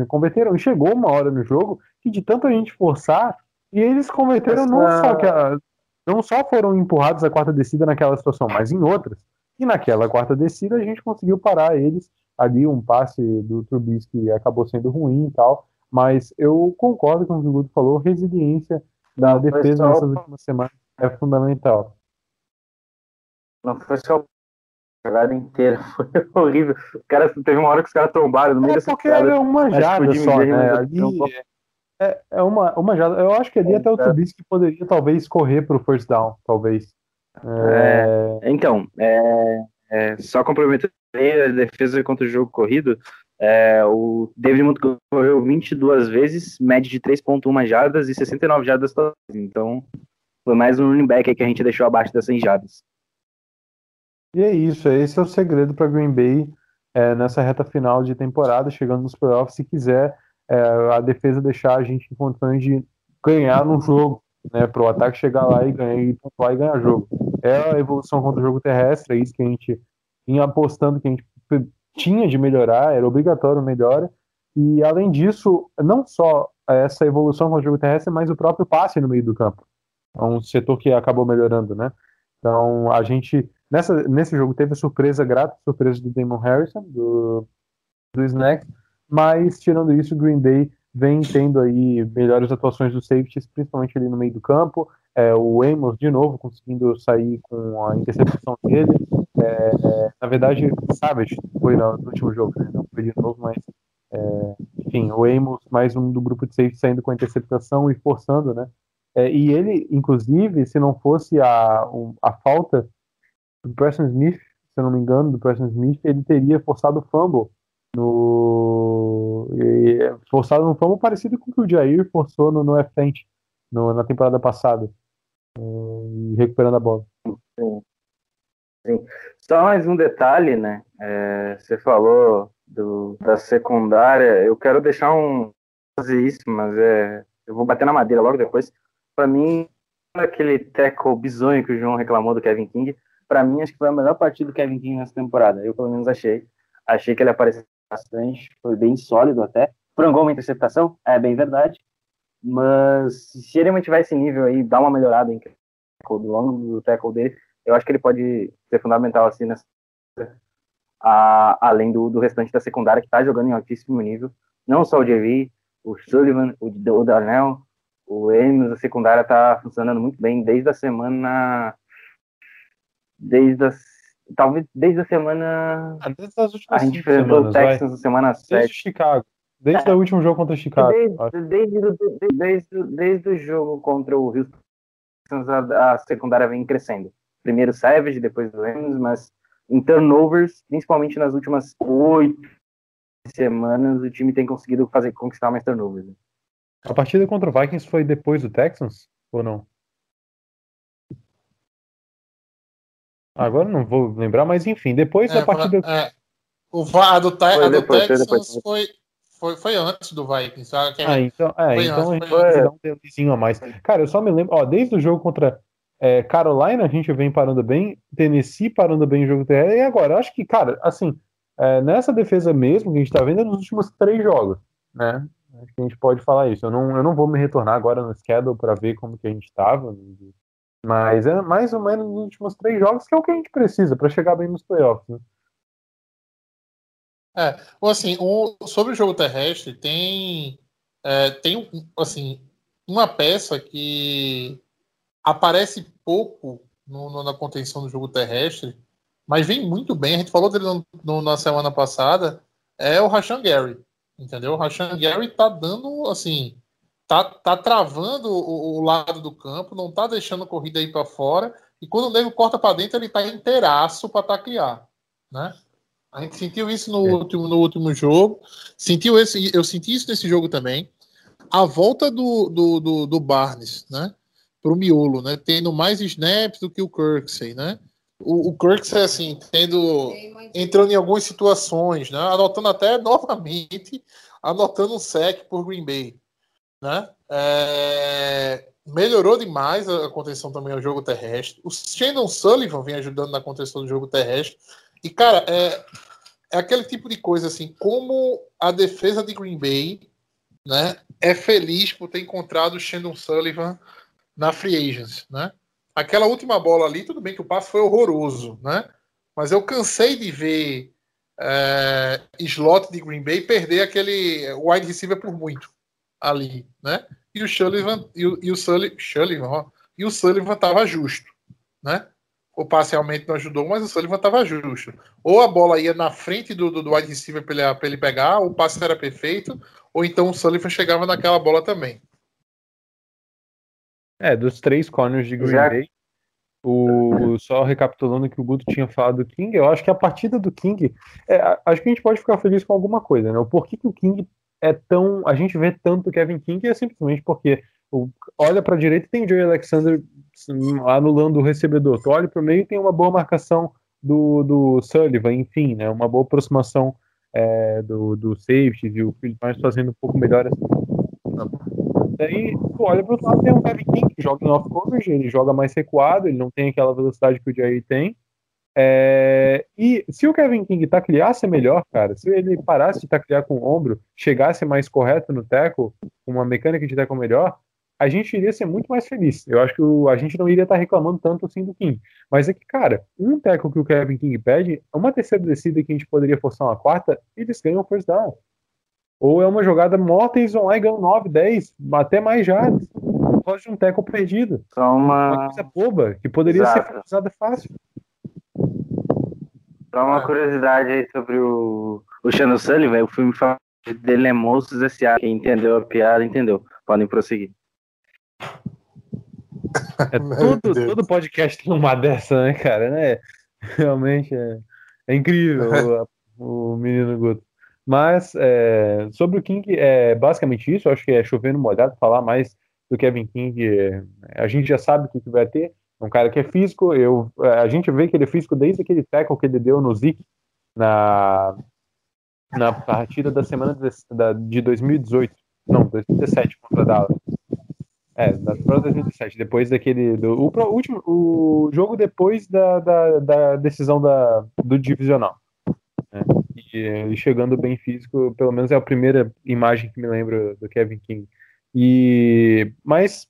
converteram, e chegou uma hora no jogo que de tanto a gente forçar, e eles converteram Essa... não só que a, não só foram empurrados a quarta descida naquela situação, mas em outras. E naquela quarta descida a gente conseguiu parar eles. Ali um passe do Trubisky acabou sendo ruim e tal, mas eu concordo com o que o Guto falou, resiliência da não defesa só... nessas últimas semanas é fundamental. Não foi só a jogada inteira, foi horrível. O cara, teve uma hora que os caras tombaram no meio é dessa porque era uma jada só, né? Ali, é, é uma, uma jada. Eu acho que ali é, até o Trubisky poderia talvez correr para o first down, talvez. É... é então, é, é, só complementando a defesa contra o jogo corrido, é, o David Montgomery correu 22 vezes, média de 3.1 jardas e 69 jardas totais. Então, foi mais um running back que a gente deixou abaixo das 100 jardas. E é isso, esse é o segredo para Green Bay é, nessa reta final de temporada, chegando nos playoffs, se quiser é, a defesa deixar a gente em condições de ganhar no jogo, né, para o ataque chegar lá e ganhar e pontuar e ganhar jogo. É a evolução contra o jogo terrestre, é isso que a gente vinha apostando que a gente tinha de melhorar, era obrigatório melhora. E além disso, não só essa evolução contra o jogo terrestre, mas o próprio passe no meio do campo. É um setor que acabou melhorando, né? Então a gente nessa, nesse jogo teve a surpresa grata, surpresa do Damon Harrison, do, do Snack, mas tirando isso, o Green Bay vem tendo aí melhores atuações dos safeties, principalmente ali no meio do campo. É, o Amos, de novo, conseguindo sair com a interceptação dele. É, é, na verdade, Savage foi no, no último jogo, né? não foi de novo, mas é, enfim, o Amos, mais um do grupo de safety saindo com a interceptação e forçando, né? É, e ele, inclusive, se não fosse a, a falta do Preston Smith, se eu não me engano, do Preston Smith, ele teria forçado o fumble no e, forçado no fumble parecido com o que o Jair forçou no, no F-Tent na temporada passada e recuperando a bola. Sim. Sim. Só mais um detalhe, né? É, você falou do, da secundária. Eu quero deixar um fazer isso, mas é, eu vou bater na madeira logo depois. Para mim, aquele tackle bizonho que o João reclamou do Kevin King, para mim acho que foi a melhor partida do Kevin King nessa temporada. Eu pelo menos achei. Achei que ele apareceu bastante, foi bem sólido até. Frangou uma interceptação, é bem verdade. Mas se ele mantiver esse nível aí, dar uma melhorada em do longo do tackle dele, eu acho que ele pode ser fundamental assim nessa, a, além do, do restante da secundária que está jogando em altíssimo nível. Não só o JV, o Sullivan, o, o Darnell, O Emes, a secundária, tá funcionando muito bem desde a semana. Desde as. Talvez desde a semana. Ah, desde as últimas A gente enfrentou o. Texans na semana Desde 7. Chicago. Desde o último jogo contra Chicago. Desde, desde, desde, desde, desde o jogo contra o Houston, a, a secundária vem crescendo. Primeiro o Savage, depois o Emes, mas em turnovers, principalmente nas últimas oito semanas, o time tem conseguido fazer conquistar mais turnovers. né? A partida contra o Vikings foi depois do Texans? Ou não? Agora não vou lembrar, mas enfim, depois da É, partida. é, o, a do, Ti- Foi a do depois, foi depois. foi, foi, foi antes do Vikings. sabe? É- Ah, então, é, Foi então a antes, gente vai antes. dar um delayzinho a mais. Cara, eu só me lembro, ó, desde o jogo contra é, Carolina, a gente vem parando bem, Tennessee parando bem o jogo terrestre, e agora, eu acho que, cara, assim, é, nessa defesa mesmo que a gente tá vendo é nos últimos três jogos, né? Acho que a gente pode falar isso. Eu não, eu não vou me retornar agora no schedule para ver como que a gente tava, mas é mais ou menos nos últimos três jogos que é o que a gente precisa para chegar bem nos playoffs. Né? É, assim, o- sobre o jogo terrestre, tem, é, tem assim, uma peça que aparece pouco no- no- na contenção do jogo terrestre, mas vem muito bem. A gente falou dele no- no- na semana passada, é o Rashan Gary, entendeu? O Rashan Gary tá dando, assim, tá, tá travando o, o lado do campo, não tá deixando a corrida ir para fora, e quando o nego corta para dentro, ele tá inteiraço para taclear, né? A gente sentiu isso no, É. último, no último jogo. Sentiu esse, eu senti isso nesse jogo também. A volta do, do, do, do Barnes, né? Pro miolo, né? Tendo mais snaps do que o Kirksey, né? O, o Kirksey, assim, tendo. entrando em algumas situações, né? Anotando até novamente, anotando um sec por Green Bay, né? É, melhorou demais a contenção também ao jogo terrestre. O Shannon Sullivan vem ajudando na contenção do jogo terrestre. E, cara, é, é aquele tipo de coisa assim, como a defesa de Green Bay né, é feliz por ter encontrado o Shannon Sullivan na Free Agents, né? Aquela última bola ali, tudo bem que o passe foi horroroso, né? Mas eu cansei de ver é, slot de Green Bay perder aquele wide receiver por muito ali, né? E o Sullivan e o, e o Sullivan, Sullivan ó, e o Sullivan estava justo, né? O passe realmente não ajudou, mas o Sullivan estava justo. Ou a bola ia na frente do, do, do wide receiver para ele, pra ele pegar, o passe era perfeito, ou então o Sullivan chegava naquela bola também. É, dos três corners de Green Já- Bay, o, só recapitulando que o Guto tinha falado do King, eu acho que a partida do King, é, a- acho que a gente pode ficar feliz com alguma coisa, né? O porquê que o King é tão, a gente vê tanto Kevin King é simplesmente porque o, olha para a direita e tem o Joey Alexander hum, anulando o recebedor, tu olha para o meio e tem uma boa marcação do, do Sullivan, enfim, né? Uma boa aproximação é, do, do safety e o Philip Barnes fazendo um pouco melhor essa Daí, tu olha pro outro lado, tem um Kevin King que joga em off coverage, ele joga mais recuado, ele não tem aquela velocidade que o Jair tem. É, e se o Kevin King tacleasse melhor, cara, se ele parasse de taclear com o ombro, chegasse mais correto no tackle, com uma mecânica de tackle melhor, a gente iria ser muito mais feliz. Eu acho que o- a gente não iria estar reclamando tanto assim do King. Mas é que, cara, um tackle que o Kevin King pede, uma terceira descida que a gente poderia forçar uma quarta, eles ganham o first down. Ou é uma jogada morta e eles vão lá e ganham 9, 10, até mais jardas. Por causa de um tackle perdido. Só Uma uma, coisa boba, que poderia ser Exato. usada fácil. Só uma É. curiosidade aí sobre o, o Shannon Sullivan. O filme fala dele é Monstros S.A. Quem entendeu a piada, entendeu. Podem prosseguir. É, Meu todo, podcast tem uma dessa, né, cara? Né? Realmente é, é incrível o, o menino Guto. Mas é, sobre o King, é basicamente isso. Eu acho que é chover no molhado falar mais do Kevin King. é, a gente já sabe o que, que vai ter. Um cara que é físico. Eu, é, a gente vê que ele é físico desde aquele tackle que ele deu no Zeke na, na partida da semana de, da, de 2018. Não, 2017 contra a Dallas. É, da temporada 2017, depois daquele. Do, o, último, o jogo depois da, da, da decisão da, do divisional. né? E ele chegando bem físico, pelo menos é a primeira imagem que me lembro do Kevin King. E, mas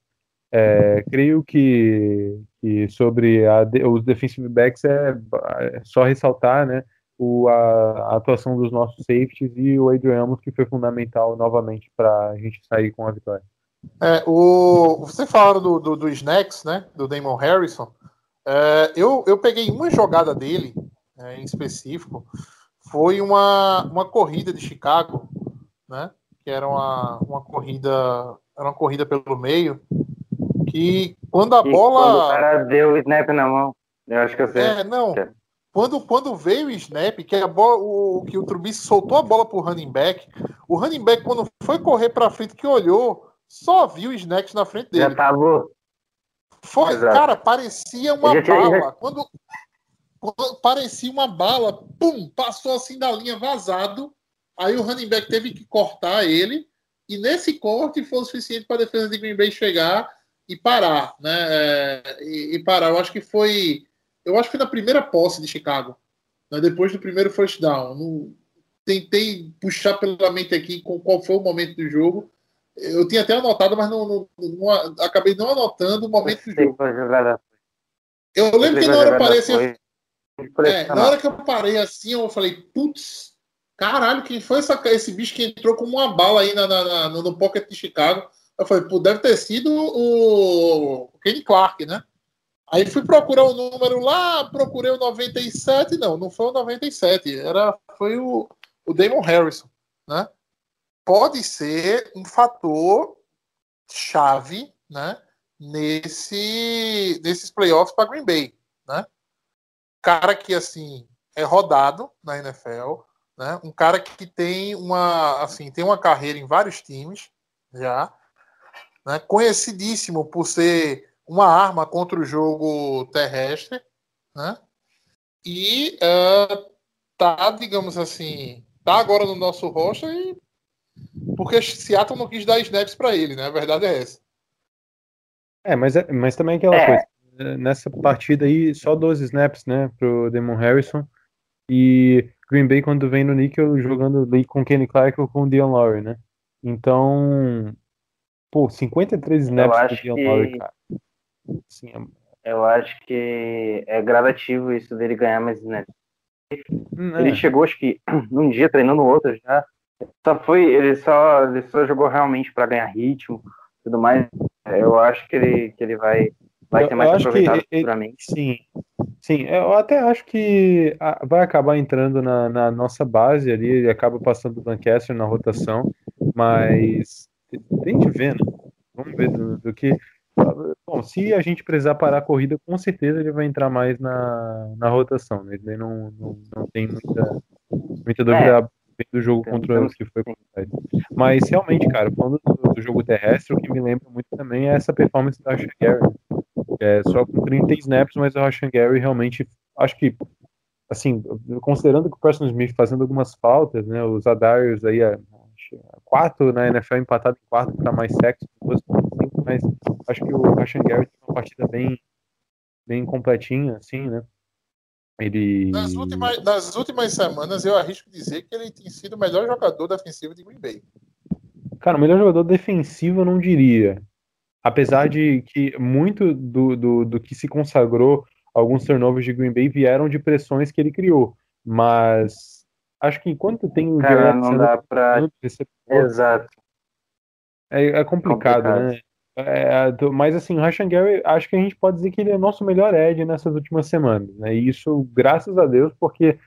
é, creio que, que sobre a os defensive backs é, é só ressaltar né, o, a, a atuação dos nossos safeties e o Adrian Amos, que foi fundamental novamente para a gente sair com a vitória. É, o, você falaram do, do, do Snacks, né? Do Damon Harrison. É, eu, eu peguei uma jogada dele, é, em específico, foi uma, uma corrida de Chicago, né? Que era uma, uma corrida, era uma corrida pelo meio, que quando a E bola. Quando o cara deu o snap na mão. Eu acho que eu sei. É, não. Quando, quando veio o snap, que a bola, o, que o Trubisky soltou a bola pro running back, o running back, quando foi correr pra frente, que olhou, só viu o snacks na frente Já dele. tava. Foi, Exato. cara, parecia uma já bala. Quando, quando parecia uma bala, pum, passou assim da linha vazado. Aí o running back teve que cortar ele. E nesse corte foi o suficiente para a defesa de Green Bay chegar e parar, né? É, e, e parar. Eu acho que foi. Eu acho que foi na primeira posse de Chicago. né, Depois do primeiro first down. Não- tentei puxar pela mente aqui com qual foi o momento do jogo. Eu tinha até anotado, mas não, não- não- acabei não anotando o momento do Sei jogo. Eu lembro que sei na hora eu parei assim, é, na hora que eu parei assim, eu falei, putz, caralho, quem foi essa- esse bicho que entrou como uma bala aí na, na- na- no, no pocket de Chicago? Eu falei, pô, deve ter sido o, Kenny Clark, né? Aí fui procurar o número lá, procurei o 97, não, não foi o 97, era, foi o, o Damon Harrison, né? Pode ser um fator chave, né? Nesse, nesses playoffs para Green Bay, né? Cara que assim é rodado na NFL, né? Um cara que tem uma assim tem uma carreira em vários times já, né? Conhecidíssimo por ser uma arma contra o jogo terrestre, né? E eh, tá, digamos assim, tá agora no nosso roster e porque Seattle não quis dar snaps para ele, né? A verdade é essa. É, mas, é- mas também aquela É. coisa. né, Nessa partida aí, só 12 snaps, né, pro Damon Harrison. E Green Bay, quando vem no níquel, jogando ali com Kenny Clark ou com o Dion Lowry, né? Então, pô, 53 snaps acho pro Dion que- Lowry, cara. Assim, é- Eu acho que é gradativo isso dele ganhar mais snaps. é, Ele chegou, acho que num dia treinando no outro já. Só foi, ele só, ele só jogou realmente para ganhar ritmo, e tudo mais. Eu acho que ele, que ele vai, vai Eu- ser mais eu que aproveitado ele- futuramente. Sim, sim. Eu até acho que vai acabar entrando na, na nossa base ali, ele acaba passando o Lancaster na rotação, mas tem que ver, né? Vamos ver do, do que. Bom, se a gente precisar parar a corrida, com certeza ele vai entrar mais na, na rotação, né? Ele não, não, não tem muita, muita dúvida do jogo contra o que foi contra. Mas realmente, cara, falando do, do jogo terrestre, o que me lembra muito também é essa performance da Rashan Gary. É, só com 30 snaps, mas o Rashan Gary realmente, acho que, assim, considerando que o Preston Smith fazendo algumas faltas, né, os Adarius aí, a, quatro na NFL empatado em quarto para mais sexo, 2.5, mas acho que o Rashan Gary teve uma partida bem, bem completinha, assim, né, ele... Nas últimas, nas últimas semanas, eu arrisco dizer que ele tem sido o melhor jogador defensivo de Green Bay. Cara, o melhor jogador defensivo eu não diria. Apesar de que muito do, do, do que se consagrou alguns turnovers de Green Bay vieram de pressões que ele criou. Mas acho que enquanto tem o Cara, não dá pra. Exato. é, é complicado, Complicado. né? É, do- mas assim, o Rashan Gary, acho que a gente pode dizer que ele é nosso melhor edge nessas últimas semanas, né? E isso, graças a Deus, porque,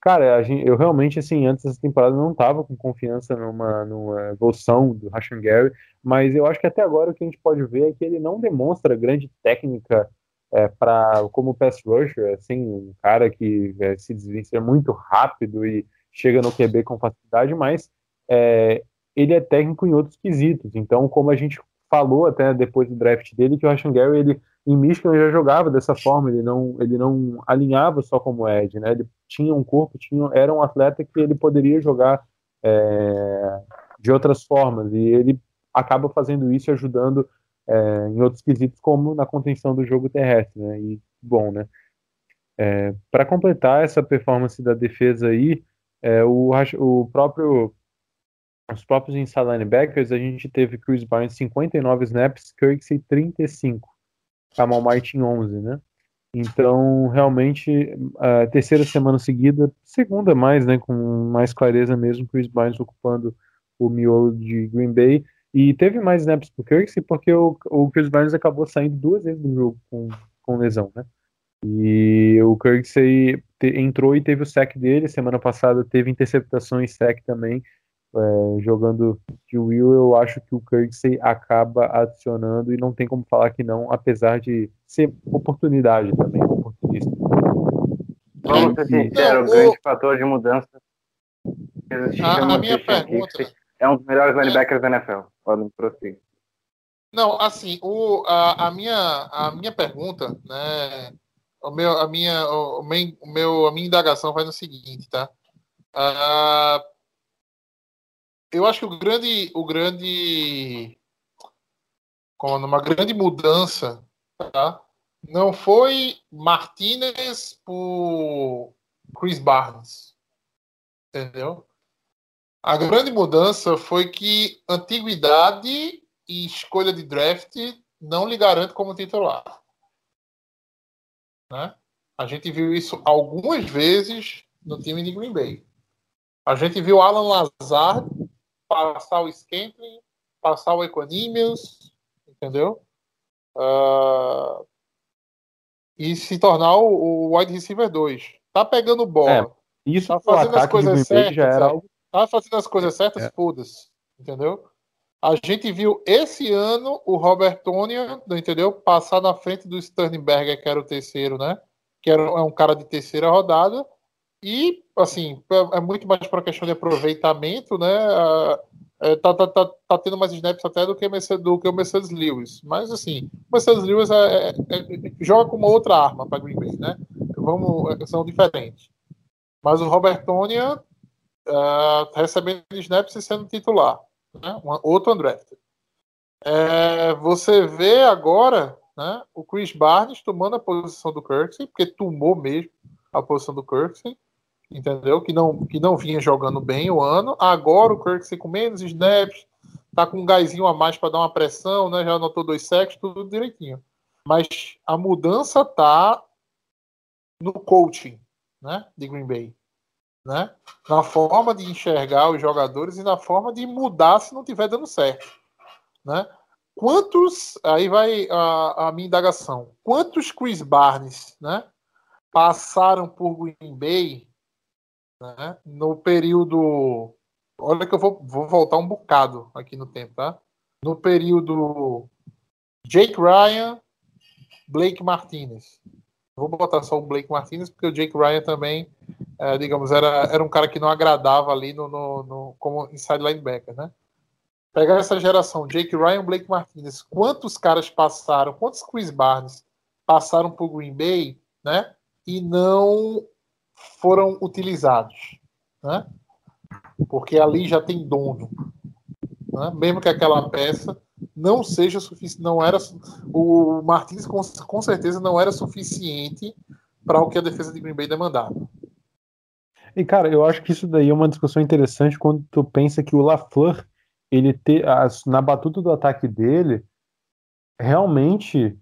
cara, gente, eu realmente, assim, antes dessa temporada não tava com confiança numa, numa evolução do Rashan Gary, mas eu acho que até agora o que a gente pode ver é que ele não demonstra grande técnica é, para como pass rusher, assim, um cara que é, se desvencilha muito rápido e chega no QB com facilidade, mas é, ele é técnico em outros quesitos. Então, como a gente falou até depois do draft dele, que o Rashan Gary, ele em Michigan já jogava dessa forma, ele não, ele não alinhava só como Ed, né? Ele tinha um corpo, tinha, era um atleta que ele poderia jogar é, de outras formas, e ele acaba fazendo isso e ajudando é, em outros quesitos, como na contenção do jogo terrestre, né? E bom, né? Para completar essa performance da defesa aí, é, o, o próprio os próprios inside linebackers, a gente teve Chris Barnes 59 snaps, Kirksey 35, Kamal Martin 11, né? Então, realmente, a terceira semana seguida, segunda mais, né, com mais clareza mesmo, Chris Barnes ocupando o miolo de Green Bay, E teve mais snaps pro Kirksey porque o, o Chris Barnes acabou saindo duas vezes do jogo com, com lesão, né? E o Kirksey te, entrou e teve o sec dele. Semana passada teve interceptações sec também. É, jogando de Will, eu acho que o Kirksey acaba adicionando e não tem como falar que não, apesar de ser oportunidade também, oportunista. Vamos ser sinceros, o grande fator de mudança A- a minha pergunta-. É um dos melhores linebackers da NFL. Podem prosseguir. Não, assim, o, a, a minha, a minha pergunta, né, o meu, a minha, o, meu, o meu- a minha indagação vai no seguinte, tá? Ah, eu acho que o grande, o grande, como numa grande mudança, tá? Não foi Martinez por Chris Barnes, entendeu? A grande mudança foi que antiguidade e escolha de draft não lhe garante como titular. Né? A gente viu isso algumas vezes no time de Green Bay. A gente viu Alan Lazard passar o Scantling, passar o Equanimous, entendeu? Ah, e se tornar o, o wide receiver 2. Tá pegando bola. Isso Tá fazendo as coisas Bay já certas, era é. Tá fazendo as coisas certas, É. foda-se. Entendeu? A gente viu esse ano o Robert Tonia, entendeu? Passar na frente do Sternberger, que era o terceiro, né? Que era, é um cara de terceira rodada. E, assim, é, é muito mais para questão de aproveitamento, né? É, tá, tá, tá, tá tendo mais snaps até do que, Mercedes- do que o Mercedes Lewis. Mas, assim, o Mercedes Lewis é- é- é- joga com uma outra arma para Green Bay, né? Vamos, são diferentes. Mas o Robert Tonia ah, recebendo snaps e sendo titular. Né? Um, outro undrafted. É, você vê agora né, o Chris Barnes tomando a posição do Kirksey, porque tomou mesmo a posição do Kirksey, entendeu? Que não, que não vinha jogando bem o ano. Agora o Kirksey com menos snaps, tá com um gásinho a mais para dar uma pressão, né? já anotou dois sacks, tudo direitinho. Mas a mudança tá no coaching né, de Green Bay né? Na forma de enxergar os jogadores e na forma de mudar se não estiver dando certo, né? Quantos, aí vai a, a minha indagação, quantos Chris Barnes, né? Passaram por Green Bay, né? No período, olha que eu vou, vou voltar um bocado aqui no tempo, tá? No período Jake Ryan, Blake Martinez. Vou botar só o Blake Martinez porque o Jake Ryan também é, digamos, era, era um cara que não agradava ali no, no, no- como inside linebacker, né? Pegar essa geração, Jake Ryan, Blake Martinez, quantos caras passaram, quantos Chris Barnes passaram por Green Bay, né? E não foram utilizados, né? Porque ali já tem dono, né? Mesmo que aquela peça não seja suficiente, não era o Martinez com, com certeza não era suficiente para o que a defesa de Green Bay demandava. E, cara, eu acho que isso daí é uma discussão interessante quando tu pensa que o LaFleur, ele ter as- na batuta do ataque dele, realmente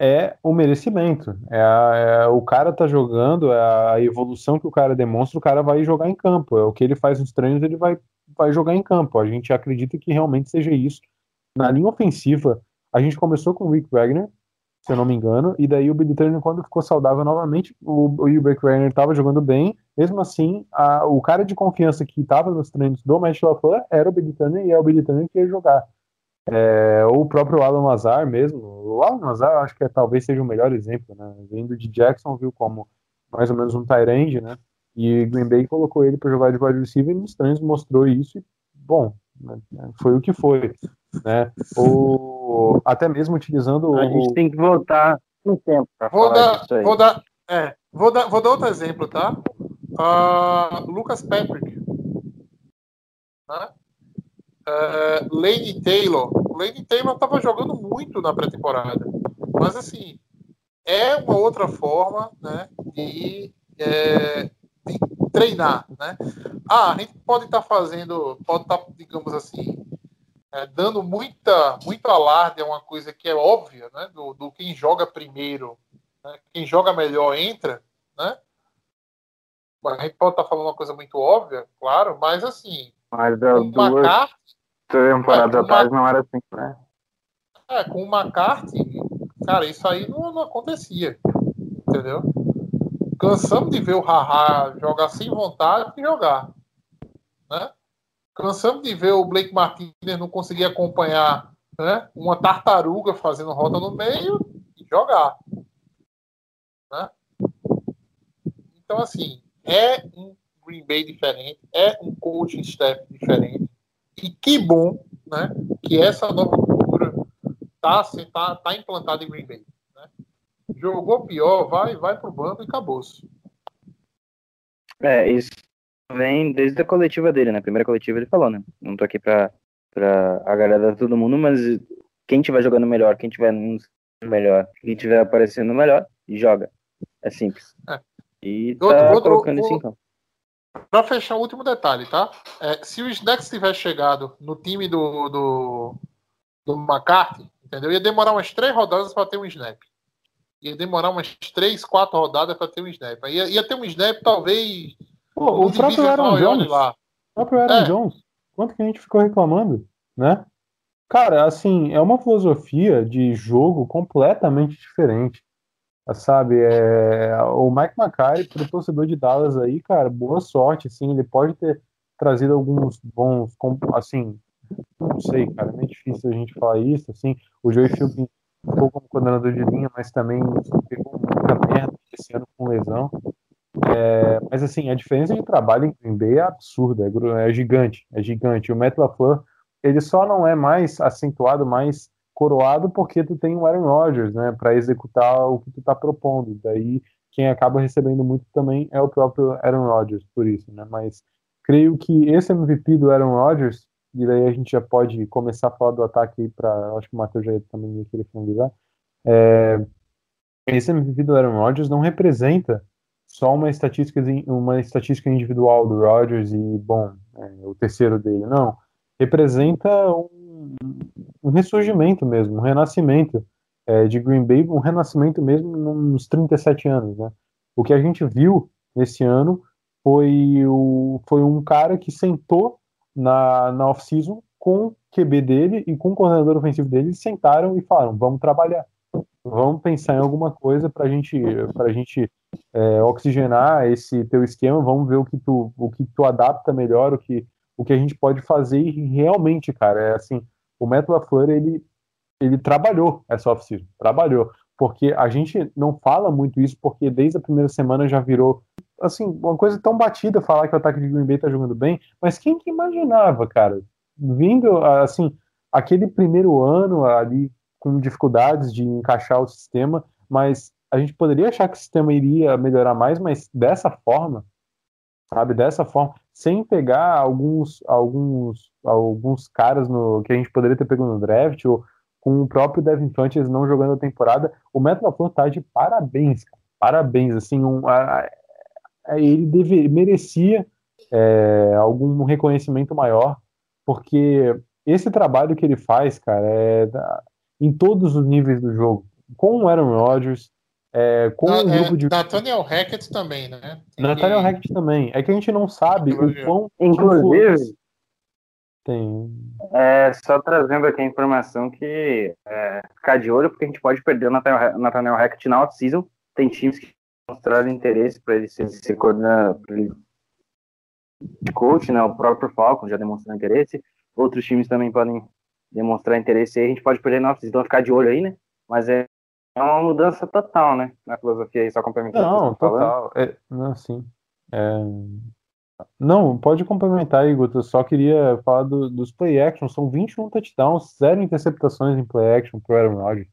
é o merecimento. É, a- é o cara tá jogando, é a evolução que o cara demonstra, o cara vai jogar em campo. É o que ele faz nos treinos, ele vai, vai jogar em campo. A gente acredita que realmente seja isso. Na linha ofensiva, a gente começou com o Rick Wagner, se eu não me engano, e daí o Billy Turner, quando ficou saudável novamente, o, o Rick Wagner estava jogando bem, mesmo assim, a- o cara de confiança que estava nos treinos do Matt LaFleur era o Billy Turner, e é o Billy Turner que ia jogar. É, o próprio Alan Lazar mesmo, o Alan Lazar acho que é- talvez seja o melhor exemplo, né, vindo de Jacksonville como mais ou menos um end, né, e Green Bay colocou ele para jogar de wide receiver e nos treinos mostrou isso, e, bom, foi o que foi, né, ou até mesmo utilizando A o, gente tem que voltar no tempo para falar dar, disso aí. vou dar, é, vou dar, vou dar outro exemplo, tá? Ah, Lucas Patrick, né? É, Lane Taylor. O Lane Taylor estava jogando muito na pré-temporada, mas assim é uma outra forma, né, de, é, de treinar, né? Ah, a gente pode estar fazendo, pode estar, digamos assim, é, dando muita, muito alarde a uma coisa que é óbvia, né? Do, do quem joga primeiro, né? quem joga melhor entra, né? A gente pode estar falando uma coisa muito óbvia, claro, mas assim, Mas as o duas, McCarthy, Temporadas É, atrás não era assim, né? É, com o McCarthy, cara, isso aí não, não acontecia. Entendeu? Cansamos de ver o Haha jogar sem vontade de jogar. Né? Cansamos de ver o Blake Martinez não conseguir acompanhar né, uma tartaruga fazendo rota no meio e jogar. Né? Então, assim, é um Green Bay diferente, é um coaching staff diferente. E que bom né, que essa nova cultura tá, se- tá, tá implantada em Green Bay. Jogou pior, vai, vai pro banco e acabou-se. É, isso vem desde a coletiva dele, né? Primeira coletiva ele falou, né? Não tô aqui pra, pra agradar todo mundo, mas quem tiver jogando melhor, quem tiver melhor, quem tiver aparecendo melhor, joga. É simples. É. E tá Outro- outro- colocando isso em campo. Para fechar o último detalhe, tá? É, se o Snacks tivesse chegado no time do, do, do McCarthy, entendeu? Ia demorar umas três rodadas para ter um snap. Ia demorar umas três, quatro rodadas para ter um snap. Ia, ia ter um snap, talvez. Pô, o próprio Aaron Jones. lá. O próprio Aaron É. Jones. Quanto que a gente ficou reclamando, né? Cara, assim, é uma filosofia de jogo completamente diferente. Sabe, é, o Mike McCarthy, pro torcedor de Dallas aí, cara, boa sorte, assim, ele pode ter trazido alguns bons, assim, não sei, cara, é meio difícil a gente falar isso, assim, o Joey Philbin ficou como coordenador de linha, mas também pegou muita merda esse ano com lesão. É, mas assim, a diferença de trabalho em Green Bay é absurda, é, é gigante, é gigante. O Matt LaFleur, ele só não é mais acentuado, mais coroado porque tu tem o Aaron Rodgers, né, para executar o que tu tá propondo. Daí quem acaba recebendo muito também é o próprio Aaron Rodgers, por isso, né? Mas creio que esse MVP do Aaron Rodgers, e daí a gente já pode começar a falar do ataque para, acho que o Matheus já também ia querer finalizar. É, esse MVP do Aaron Rodgers não representa só uma estatística, uma estatística individual do Rodgers e, bom, é, o terceiro dele, não. Representa um, um ressurgimento mesmo, um renascimento é, de Green Bay, um renascimento mesmo nos 37 anos, né? O que a gente viu nesse ano foi, o, foi um cara que sentou na, na off-season com o QB dele e com o coordenador ofensivo dele, sentaram e falaram, vamos trabalhar, vamos pensar em alguma coisa para gente, a gente é, oxigenar esse teu esquema, vamos ver o que tu, o que tu adapta melhor, o que, o que a gente pode fazer. E realmente, cara, é assim, o Matt LaFleur, ele, ele trabalhou essa off-season, trabalhou, porque a gente não fala muito isso, porque desde a primeira semana já virou, assim, uma coisa tão batida falar que o ataque de Green Bay tá jogando bem, mas quem que imaginava, cara, vindo, assim, aquele primeiro ano ali com dificuldades de encaixar o sistema, mas a gente poderia achar que o sistema iria melhorar mais, mas dessa forma, sabe, dessa forma, sem pegar alguns alguns alguns caras no que a gente poderia ter pego no draft ou com o próprio Devin Funches não jogando a temporada, o Matt LaFleur tá de parabéns, cara. parabéns, assim, um, a, ele deve, merecia é, algum reconhecimento maior, porque esse trabalho que ele faz, cara, é da, em todos os níveis do jogo, com o Aaron Rodgers, é, com Na- um é, grupo de Nathaniel Hackett também, né? Tem Nathaniel que- Hackett também. É que a gente não sabe que o quão Inclusive, tem. é, só trazendo aqui a informação que é, ficar de olho, porque a gente pode perder o Nathaniel Nathaniel Hackett na off-season. Tem times que mostraram interesse para ele ser, ser coordenador, de coach, né? O próprio Falcon já demonstrou interesse. Outros times também podem demonstrar interesse aí. A gente pode perder off-season, então ficar de olho aí, né? Mas é é uma mudança total, né? Na filosofia aí, só complementando. que Não, tá total. É, não, sim. É, Não, pode complementar, Igor. Eu só queria falar do- dos play action. São 21 touchdowns, zero interceptações em play action pro Aaron Rodgers.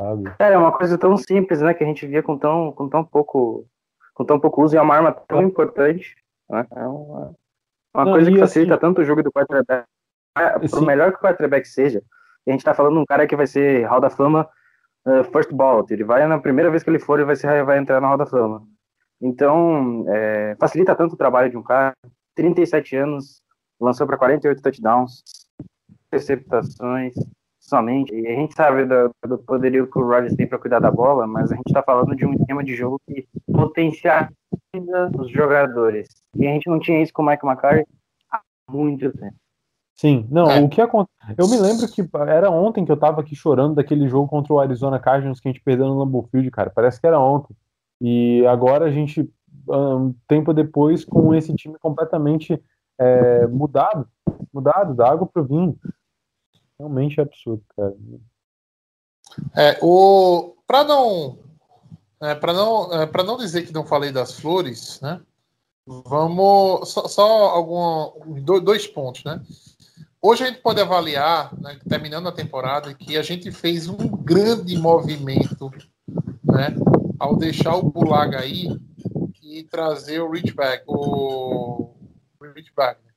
Sabe? Cara, é uma coisa tão simples, né? Que a gente via com tão, com tão pouco com tão pouco uso e é uma arma tão importante. Né? É uma, uma Não, coisa que facilita assim- tanto o jogo do quarterback. É, Por Sim. melhor que o quarterback seja, a gente tá falando de um cara que vai ser Hall da Fama uh, first ball. Ele vai, na primeira vez que ele for, ele vai, ser, vai entrar na Hall da Fama. Então, é, facilita tanto o trabalho de um cara. 37 anos, lançou para 48 touchdowns, interceptações somente. E a gente sabe do, do poderio que o Rodgers tem para cuidar da bola, mas a gente está falando de um esquema de jogo que potencializa os jogadores. E a gente não tinha isso com o Mike McCarthy há muito tempo. Sim, não, É. o que aconteceu. Eu me lembro que era ontem que eu tava aqui chorando daquele jogo contra o Arizona Cardinals que a gente perdeu no Lambeau Field, cara. Parece que era ontem. E agora a gente, um tempo depois, com esse time completamente é, mudado mudado da água pro vinho. Realmente é absurdo, cara. É, o para não é, para não é, para não dizer que não falei das flores, né? Vamos só, só algum do- dois pontos, né? Hoje a gente pode avaliar, né, terminando a temporada, que a gente fez um grande movimento, né, ao deixar o Bulaga aí e trazer o Richback, o Richback, né?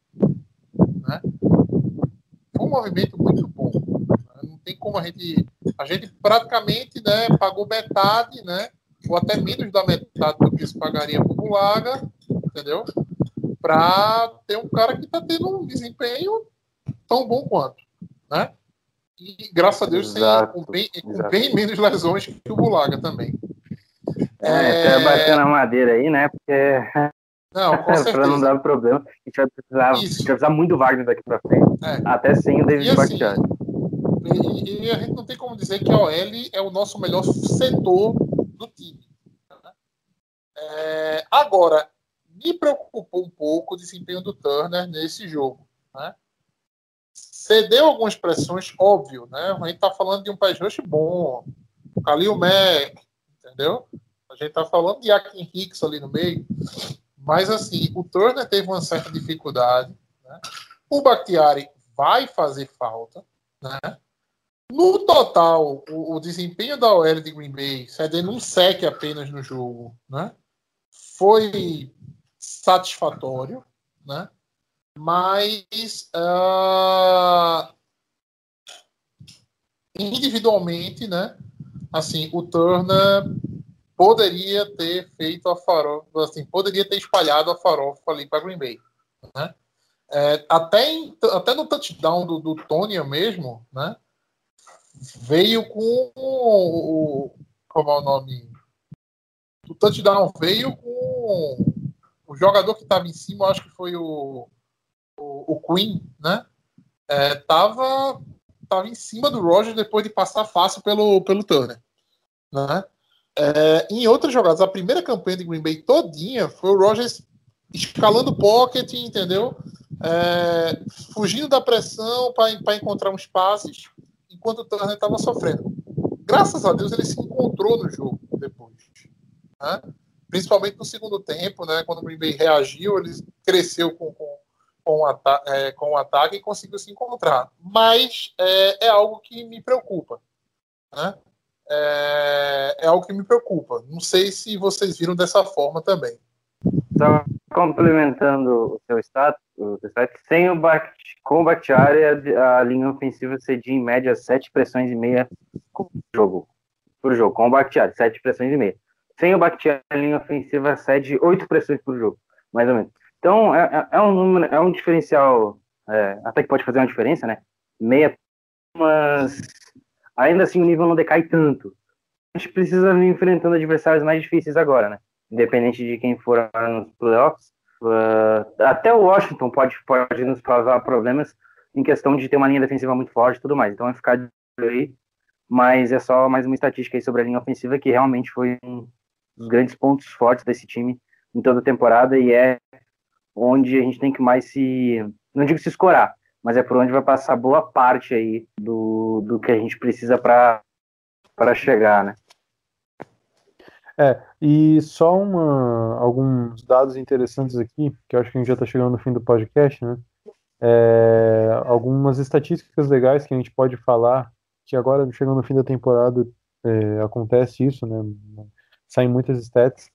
Um movimento muito bom. né? Não tem como a gente a gente praticamente né, pagou metade, né, ou até menos da metade do que se pagaria por Bulaga, entendeu? Para ter um cara que está tendo um desempenho tão bom quanto, né? E graças a Deus sem, Exato, com, bem, com bem menos lesões que o Bulaga também. É, até bater na madeira aí, né? Porque Não, com pra não certeza. dar problema, a gente vai precisar, gente vai precisar muito do Wagner daqui pra frente. É. Até sem o David assim, Bakhtiari. E, e a gente não tem como dizer que a OL é o nosso melhor setor do time. né? É, agora, me preocupou um pouco o desempenho do Turner nesse jogo. Né? Cedeu algumas pressões, óbvio, né? A gente está falando de um pass rush bom, Khalil Mack, entendeu? A gente está falando de Akin Hicks ali no meio. Mas, assim, o Turner teve uma certa dificuldade. Né? O Bakhtiari vai fazer falta. Né? No total, o, o desempenho da OL de Green Bay, cedendo um sec apenas no jogo, né? foi satisfatório, né? mas ah, individualmente, né? assim, o Turner poderia ter feito a farofa, assim, poderia ter espalhado a farofa ali para Green Bay. Né? É, até, em- até no touchdown do, do Tony mesmo, né? Veio com o. Como é o nome? O touchdown veio com o jogador que estava em cima, acho que foi o, o, o Queen, né? É, tava, tava em cima do Rogers depois de passar fácil pelo, pelo Turner. Né? É, em outras jogadas, a primeira campanha de Green Bay todinha foi o Rogers escalando o pocket, entendeu? É, fugindo da pressão para encontrar uns passes, enquanto o Turner estava sofrendo. Graças a Deus ele se encontrou no jogo depois. né? Principalmente no segundo tempo, né? quando o Green Bay reagiu, ele cresceu com, com, com, o, ata é, com o ataque e conseguiu se encontrar. Mas é, é algo que me preocupa. Né? É, é algo que me preocupa. Não sei se vocês viram dessa forma também. Só complementando o seu status, o status, sem o Bact, com o Bakhtiari, a, a linha ofensiva cedia em média sete pressões e meia por jogo. Por jogo, com o Bakhtiari, sete pressões e meia. Sem o Bakhtiari, a linha ofensiva cede oito pressões por jogo, mais ou menos. Então, é, é- é um número, é um diferencial, é, até que pode fazer uma diferença, né? Meia, mas ainda assim o nível não decai tanto. A gente precisa vir enfrentando adversários mais difíceis agora, né? independente de quem for nos playoffs. Uh, até o Washington pode, pode nos causar problemas em questão de ter uma linha defensiva muito forte e tudo mais. Então vai ficar de aí. Mas é só mais uma estatística aí sobre a linha ofensiva que realmente foi um dos grandes pontos fortes desse time em toda a temporada e é onde a gente tem que mais se. Não digo se escorar, mas é por onde vai passar boa parte aí do, do que a gente precisa para chegar, né? É, e só uma, alguns dados interessantes aqui, que eu acho que a gente já está chegando no fim do podcast, né? É, algumas estatísticas legais que a gente pode falar, que agora chegando no fim da temporada é, acontece isso, né? Saem muitas stats.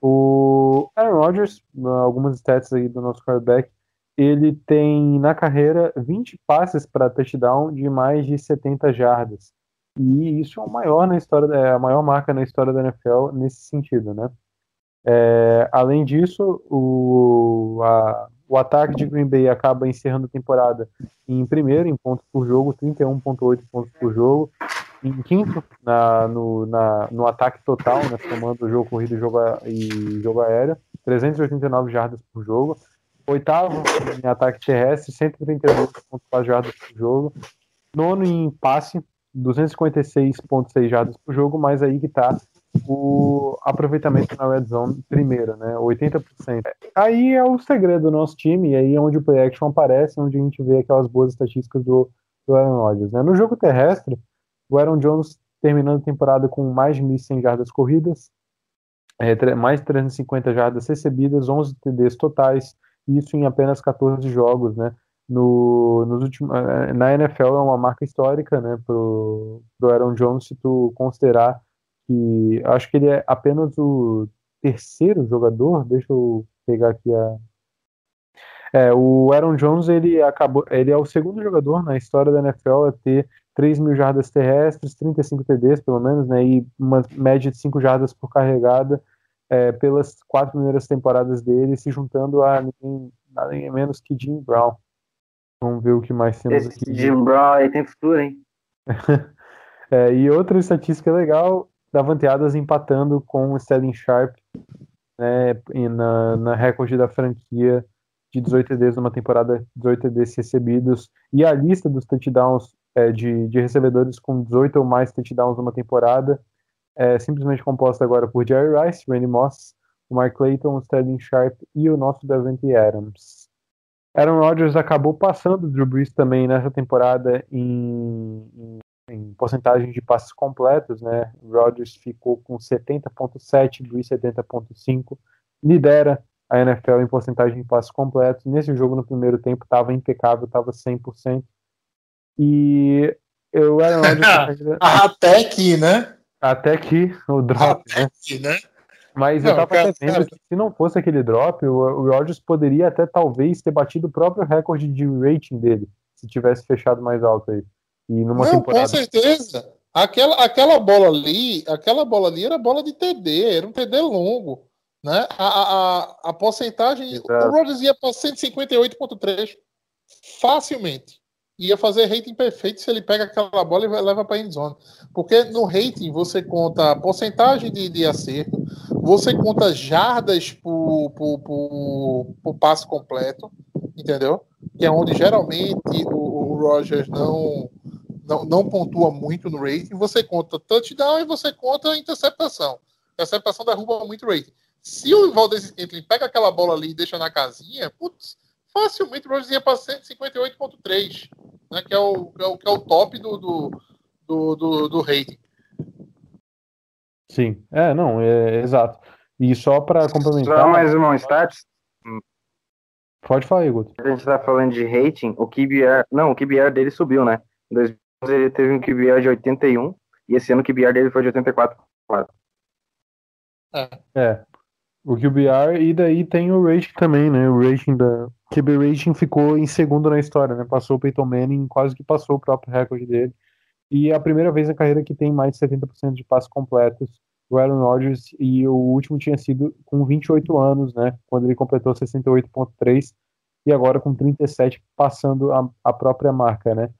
O Aaron Rodgers, algumas stats aí do nosso quarterback, ele tem na carreira 20 passes para touchdown de mais de 70 jardas. E isso é o maior na história, é a maior marca na história da NFL nesse sentido, né? É, além disso, o, a, o ataque de Green Bay acaba encerrando a temporada em primeiro em pontos por jogo, 31,8 pontos por jogo, em quinto na, no, na, no ataque total, né, somando o jogo corrido jogo, e jogo aéreo, 389 jardas por jogo, Oitavo em ataque terrestre, 132,4 jardas por jogo. Nono em passe, 256,6 jardas por jogo, mas aí que tá o aproveitamento na red zone primeiro, né? 80%. Aí é o segredo do nosso time, e aí é onde o play action aparece, onde a gente vê aquelas boas estatísticas do, do Aaron Rodgers. Né? No jogo terrestre, o Aaron Jones terminando a temporada com mais de 1.100 jardas corridas, é, mais de 350 jardas recebidas, 11 TDs totais, isso em apenas 14 jogos, né? No, nos últimos, eh, na NFL é uma marca histórica, né, pro, pro Aaron Jones, se tu considerar que acho que ele é apenas o terceiro jogador, deixa eu pegar aqui a é, o Aaron Jones ele acabou, ele é o segundo jogador na história da NFL a ter 3 mil jardas terrestres, 35 TDs pelo menos, né, e uma média de 5 jardas por carregada é, pelas quatro primeiras temporadas dele, se juntando a ninguém, nada menos que Jim Brown. Vamos ver o que mais temos Esse aqui. Jim Brown aí tem futuro, hein? É, e outra estatística legal, Davante Adams empatando com o Sterling Sharp né, na, na recorde da franquia de 18 TDs numa temporada, 18 TDs recebidos, e a lista dos touchdowns é, de, de recebedores com 18 ou mais touchdowns numa temporada é simplesmente composta agora por Jerry Rice, Randy Moss, o Mark Clayton, o Sterling Sharp e o nosso Davante Adams. Aaron Rodgers acabou passando o Drew Brees também nessa temporada em, em, em porcentagem de passes completos, né? Rodgers ficou com 70.7, Brees 70.5, lidera a NFL em porcentagem de passes completos. Nesse jogo no primeiro tempo estava impecável, estava 100%. E o Aaron Rodgers Até aqui, né? Até que o drop, Até né? aqui, né? Mas Não, eu tava cara, até vendo cara. que se não fosse aquele drop, o, o Rodgers poderia até talvez ter batido o próprio recorde de rating dele, se tivesse fechado mais alto aí. E numa Não, com temporada. certeza. Aquela, aquela bola ali, aquela bola ali era bola de TD, era um TD longo. Né? A, a, a, a porcentagem. Exato. O Rodgers ia para 158,3 facilmente. Ia fazer rating perfeito se ele pega aquela bola e leva para endzone. Porque no rating você conta a porcentagem de, de acerto, você conta jardas por, por, por, por passe completo, entendeu? Que é onde geralmente o, o Rogers não, não, não pontua muito no rating. Você conta touchdown e você conta a interceptação. A interceptação derruba muito rating. Se o Valdez Scantling pega aquela bola ali e deixa na casinha, putz, facilmente o Rogers ia para 158,3, né, que, é o, que, é o, que é o top do, do, do, do, do rating. Sim, é, não, é exato. E só para complementar, Só mais uma stats. pode falar aí, Guto. A gente tá falando de rating, o QBR. Não, o QBR dele subiu, né? Em 2011 ele teve um QBR de 81 e esse ano o QBR dele foi de 84. É, o QBR e daí tem o rating também, né? O rating da QB rating ficou em segundo na história, né? Passou o Peyton Manning, quase que passou o próprio recorde dele. E é a primeira vez na carreira que tem mais de 70% de passes completos. O Aaron Rodgers e o último tinha sido com 28 anos, né? Quando ele completou 68.3 e agora com 37 passando a, a própria marca, né?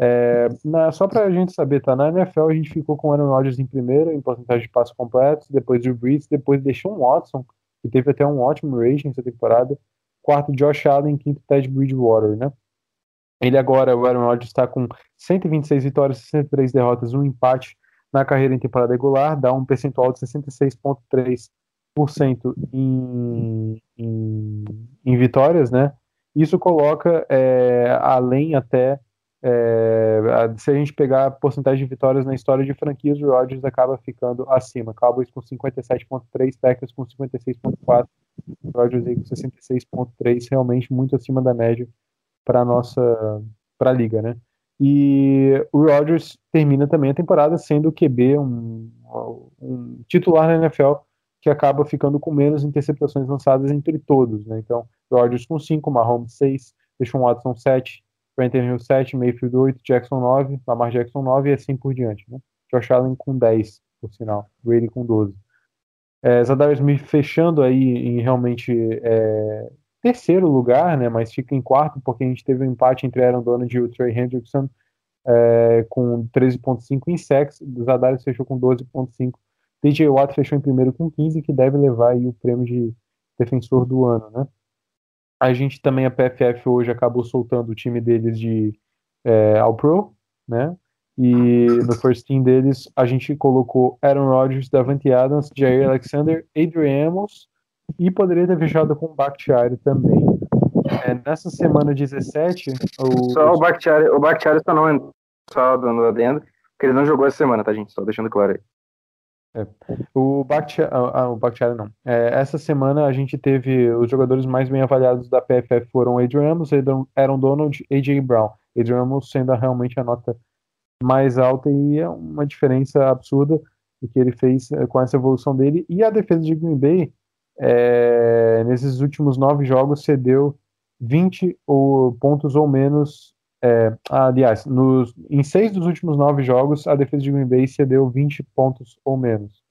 É, na- só pra gente saber, tá? Na NFL a gente ficou com o Aaron Rodgers em primeiro, em porcentagem de passos completos, depois Drew Brees, depois deixou um Watson, que teve até um ótimo rating essa temporada, quarto Josh Allen, quinto Ted Bridgewater, né? Ele agora, o Aaron Rodgers está com 126 vitórias, 63 derrotas, um empate na carreira em temporada regular, dá um percentual de 66,3% em, em, em vitórias, né? Isso coloca é, além até é, se a gente pegar a porcentagem de vitórias na história de franquias, o Rodgers acaba ficando acima. Cowboys com 57.3, Packers com 56.4, Rodgers aí com 66.3, realmente muito acima da média para nossa para liga, né? E o Rodgers termina também a temporada sendo o QB um, um titular na NFL que acaba ficando com menos interceptações lançadas entre todos, né? Então, Rodgers com 5, Mahomes 6, Deshaun Watson 7, Brandon Hill 7, Mayfield 8, Jackson 9, Lamar Jackson 9 e assim por diante, né? Josh Allen com 10, por sinal, Brady com 12. É, Zadar Smith fechando aí em realmente é, terceiro lugar, né? Mas fica em quarto porque a gente teve um empate entre Aaron Donald e o Trey Hendrickson é, com 13.5 em o Zadarius fechou com 12.5 TJ Watt fechou em primeiro com 15, que deve levar aí o prêmio de defensor do ano, né? A gente também, a PFF, hoje acabou soltando o time deles de é, All Pro, né? E no first team deles, a gente colocou Aaron Rodgers, Davante Adams, Jair Alexander, Adrian Amos e poderia ter fechado com o Bakhtiari também. É, nessa semana 17, o, Só o Bakhtiari, o Bakhtiari só não só dando adendo, porque ele não jogou essa semana, tá, gente? Só deixando claro aí. O Bakhtiari, ah, o Bakhtiari não. É, essa semana a gente teve os jogadores mais bem avaliados da PFF foram Adrian Amos, Aaron- Donald e AJ Brown. Adrian Amos sendo realmente a nota mais alta e é uma diferença absurda do que ele fez eh, com essa evolução dele. E a defesa de Green Bay, eh, nesses últimos nove jogos, cedeu 20 ou, pontos ou menos. Eh, aliás, nos, em seis dos últimos nove jogos, a defesa de Green Bay cedeu 20 pontos ou menos.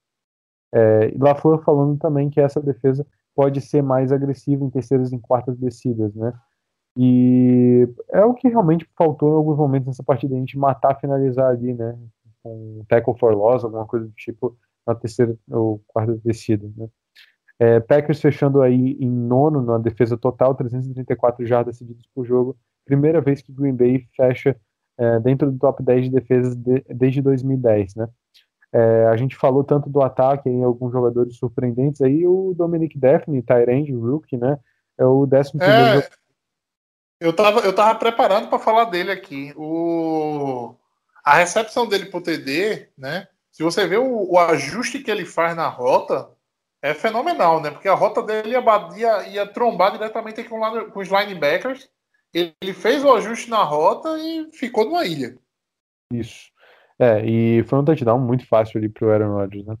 Eh, e falando também que essa defesa pode ser mais agressiva em terceiras e em quartas descidas, né? E é o que realmente faltou em alguns momentos nessa partida, a gente matar, finalizar ali, né? Com um tackle for loss, alguma coisa do tipo, na terceira ou quarta descida, né? É, Packers fechando aí em nono na defesa total, 334 jardas cedidas por jogo. Primeira vez que Green Bay fecha é, dentro do top 10 de defesas de- desde 2010, né? É, a gente falou tanto do ataque em alguns jogadores surpreendentes aí, o Dominic Daphne, Tyrande, rookie, né? É o décimo primeiro É, eu tava, eu tava preparando para falar dele aqui. O, a recepção dele pro TD, né? Se você vê o, o ajuste que ele faz na rota, é fenomenal, né? Porque a rota dele ia, ia, ia trombar diretamente com, com os linebackers. Ele, fez o ajuste na rota e ficou numa ilha. Isso. É, e foi um touchdown muito fácil ali pro Aaron Rodgers, né?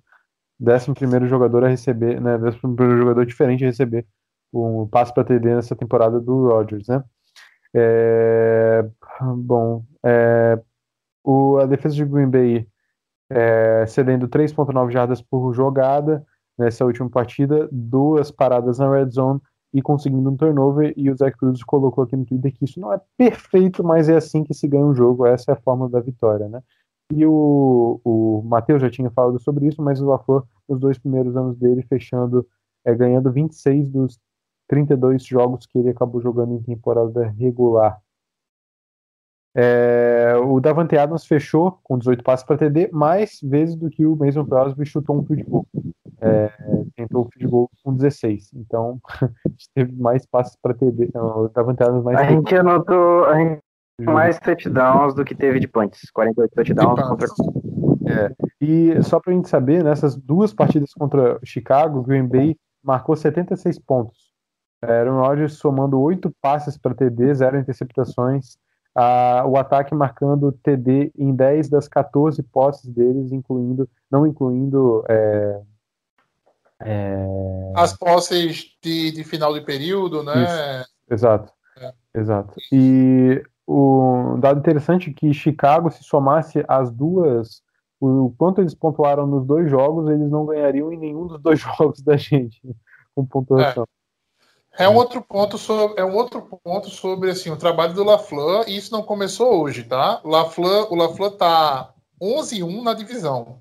Décimo primeiro jogador a receber, né? Décimo primeiro jogador diferente a receber um passe para TD nessa temporada do Rodgers, né? É, bom, é, o, a defesa de Green Bay é, cedendo 3.9 jardas por jogada nessa última partida, duas paradas na red zone e conseguindo um turnover. E o Zach Cruz colocou aqui no Twitter que isso não é perfeito, mas é assim que se ganha um jogo. Essa é a forma da vitória, né? E o, o Matheus já tinha falado sobre isso, mas o LaFleur, nos dois primeiros anos dele, fechando, é, ganhando 26 dos 32 jogos que ele acabou jogando em temporada regular. É, o Davante Adams fechou com 18 passes para TD, mais vezes do que o Mason Crosby chutou um field goal. É, tentou o field goal com 16. Então, a gente teve mais passes para TD. Adams mais A gente anotou a gente mais touchdowns do que teve de punts. 48 touchdowns contra. E só pra gente saber, nessas duas partidas contra Chicago, Green Bay marcou 76 pontos. Aaron Rodgers somando 8 passes para TD, 0 interceptações. Ah, o ataque marcando TD em 10 das 14 posses deles, incluindo, não incluindo é, é, As posses de, de final de período, né? Exato. É. Exato. E o um dado interessante é que Chicago, se somasse as duas, o quanto eles pontuaram nos dois jogos, eles não ganhariam em nenhum dos dois jogos da gente com pontuação. É um outro ponto sobre, é um outro ponto sobre assim, o trabalho do LaFleur, e isso não começou hoje, tá? LaFleur, o LaFleur tá 11-1 na divisão.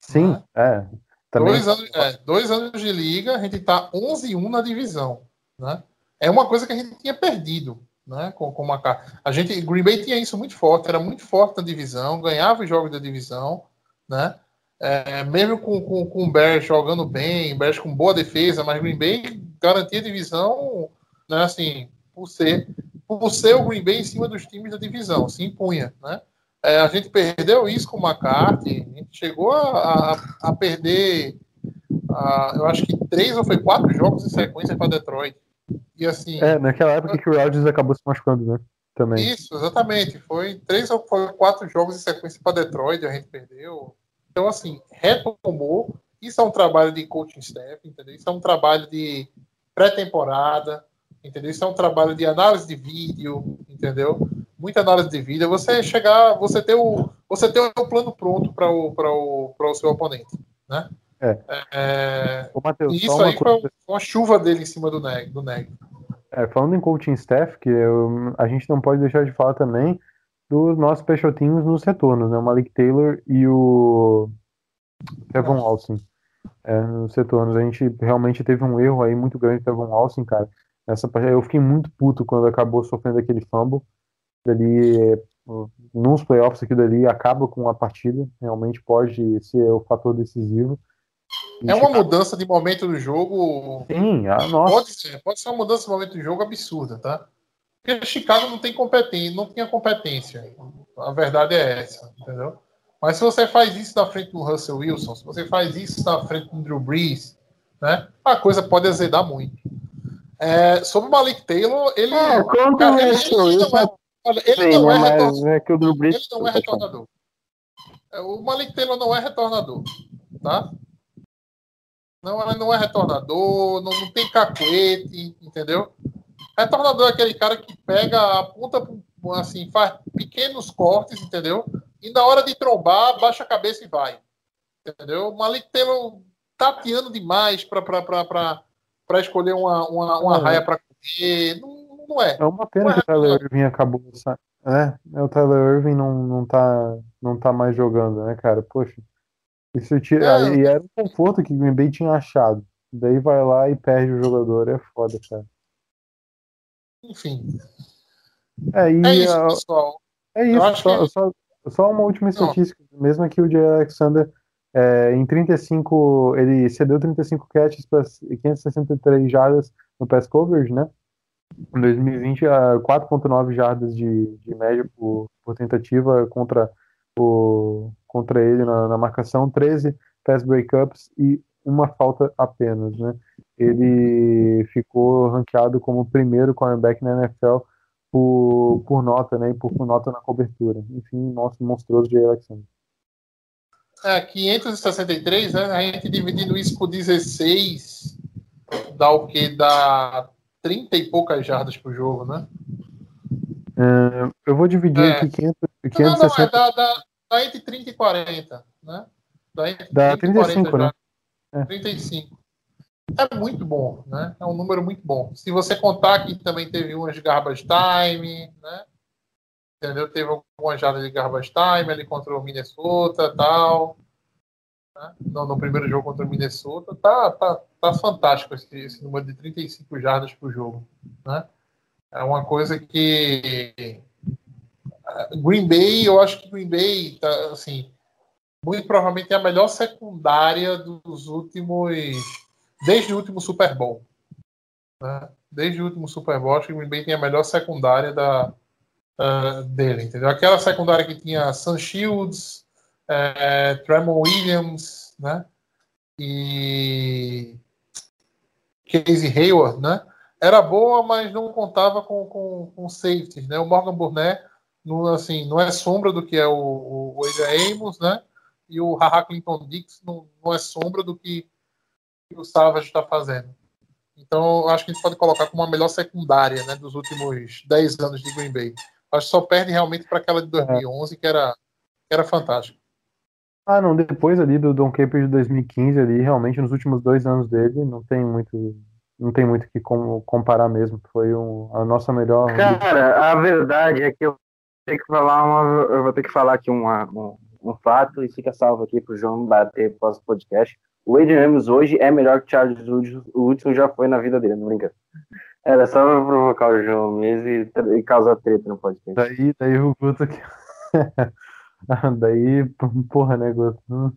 Sim, é. Também, Dois anos, é, dois anos de liga, a gente tá 11-1 na divisão, né? É uma coisa que a gente tinha perdido, né? Com, com uma A gente, Green Bay tinha isso muito forte, era muito forte na divisão, ganhava os jogos da divisão, né? É, mesmo com, com, com o Bears jogando bem, Bears com boa defesa, mas Green Bay garantia a divisão, né? Assim, por ser, por ser o Green Bay em cima dos times da divisão, se impunha, né? É, a gente perdeu isso com o McCarthy, a gente chegou a, a, a perder, a, eu acho que três ou foi quatro jogos em sequência para Detroit. E assim. É, naquela época que o Rodgers acabou se machucando, né? Também. Isso, exatamente. Foi três ou foi quatro jogos em sequência para Detroit, a gente perdeu. Então, assim, retomou. Isso é um trabalho de coaching staff, entendeu? Isso é um trabalho de pré-temporada, entendeu? Isso é um trabalho de análise de vídeo, entendeu? Muita análise de vídeo. Você chegar, você ter o, você ter o plano pronto para o, o, o seu oponente, né? É. é Ô, só isso uma aí coisa. foi uma chuva dele em cima do Neg. Do Neg. É, falando em coaching staff, que eu- a gente não pode deixar de falar também dos nossos teams nos retornos, né? O Malik Taylor e o Kevin Austin. É, nos retornos. A gente realmente teve um erro aí muito grande do Kevin Austin, cara. Essa eu fiquei muito puto quando acabou sofrendo aquele fumble. Dali, nos playoffs, aquilo dali acaba com a partida. Realmente pode ser o fator decisivo. E É uma Chicago- mudança de momento do jogo. Sim, ah, nossa. Pode ser, pode ser uma mudança de momento do jogo absurda, tá? Porque Chicago não tem competência, não tinha competência. A verdade é essa, entendeu? Mas se você faz isso na frente do Russell Wilson, se você faz isso na frente do Drew Brees, né? A coisa pode azedar muito. É, sobre o Malik Taylor, ele. É, contra cara, ele, ele não é, olha, ele Sei, não né, é mas retornador. é que o Drew Brees. Ele não é retornador. É, O Malik Taylor não é retornador, tá? Não, é- não é retornador, não, não tem cacuete, entendeu? Retornador é aquele cara que pega, aponta, pro- assim, faz pequenos cortes, entendeu? E na hora de trombar, baixa a cabeça e vai. Entendeu? O Malik Taylor tateando demais para escolher uma, uma, uma Uhum. raia para correr. Não, não é. É uma pena que o Tyler Irving acabou, sa- né? O Tyler Irving não, não, tá, não tá mais jogando, né, cara? Poxa, isso tira, É. e era um conforto que o Green Bay tinha achado. Daí vai lá e perde o jogador, é foda, cara. Enfim. É, e É isso, pessoal. É isso, só, que- só, só uma última estatística. Mesmo que o Jay Alexander, é, em 35, ele cedeu 35 catches para 563 jardas no pass coverage, né? Em 2020, a 4.9 jardas de, de média por, por tentativa contra, o, contra ele na, na marcação, 13 pass breakups e uma falta apenas, né? Ele ficou ranqueado como o primeiro cornerback na NFL por, por nota, né? E por, por nota na cobertura. Enfim, nosso monstruoso Jay Alexander. É, 563, né? A gente dividindo isso por 16, dá o quê? Dá 30 e poucas jardas por jogo, né? É, eu vou dividir É. aqui 500, Não, não, é, 560. dá, dá, dá entre 30 e 40, né? Dá entre Dá 30 e 40 35, né? É. 35. É muito bom, né? É um número muito bom. Se você contar que também teve umas garbage time, né? Entendeu? Teve algumas jardas de garbage time ali contra o Minnesota tal. Né? No, no primeiro jogo contra o Minnesota. Tá, tá, tá fantástico esse, esse número de 35 jardas por jogo. Né? É uma coisa que. eh, Green Bay, eu acho que Green Bay, tá, assim, muito provavelmente é a melhor secundária dos últimos. Desde o último Super Bowl. né? Desde o último Super Bowl, acho que Green Bay tem a melhor secundária da, ah, dele, entendeu? Aquela secundária que tinha Sam Shields, é, Williams, né? E Casey Hayward, né? Era boa, mas não contava com, com, com safeties, né? O Morgan Burnett, não, assim, não é sombra do que é o, o, o Amos, né? E o Haha Clinton Dix não, não é sombra do que, que o Savage está fazendo. Então, acho que a gente pode colocar como a melhor secundária né, dos últimos 10 anos de Green Bay. Acho que só perde realmente para aquela de 2011, que era, que era fantástica. Ah, não, depois ali do Don Caper de 2015 ali, realmente nos últimos dois anos dele, não tem muito, não tem muito que com- comparar mesmo. Foi um, a nossa melhor. Cara, a verdade é que eu vou ter que falar uma, eu vou ter que falar aqui uma- um, um fato e fica salvo aqui pro João bater pós podcast. O Adrian Ramos hoje é melhor que o Charles Wood, o último já foi na vida dele, não brinca. Era só pra provocar o João mesmo e, e causar treta no podcast. Daí, daí o Guto que. daí, porra, né, Guto? Hum.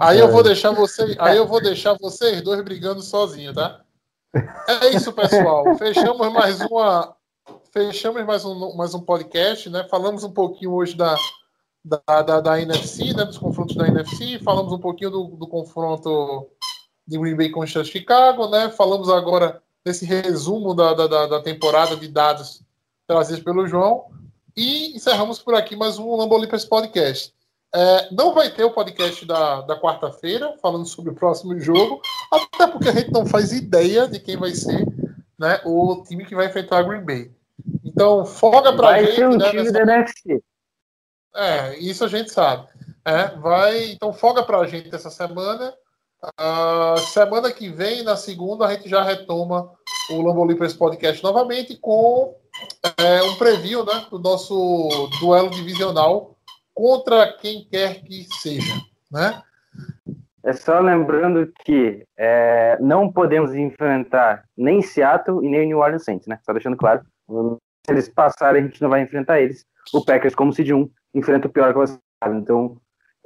Aí eu É. vou deixar você, aí eu vou deixar vocês dois brigando sozinhos, tá? É isso, pessoal. Fechamos mais uma, fechamos mais um, mais um podcast, né? Falamos um pouquinho hoje da, da, da, da NFC, né? Dos confrontos da NFC. Falamos um pouquinho do, do confronto de Green Bay contra Chicago, né? Falamos agora desse resumo da, da, da, da temporada de dados trazidos pelo João. E encerramos por aqui mais um Lambolipers Podcast. É, não vai ter o podcast da, da quarta-feira, falando sobre o próximo jogo, até porque a gente não faz ideia de quem vai ser né, o time que vai enfrentar a Green Bay. Então, folga pra Vai gente. ser um né, time nessa- da NFC. É, isso a gente sabe. É, vai, então, folga pra gente essa semana. Ah, semana que vem, na segunda, a gente já retoma o Lambolipers Podcast novamente com é, um preview né, do nosso duelo divisional contra quem quer que seja. Né? É só lembrando que é, não podemos enfrentar nem Seattle e nem New Orleans Saints, né? Só deixando claro. Se eles passarem, a gente não vai enfrentar eles. O Packers, como seed 1, enfrenta o pior classificado. Então,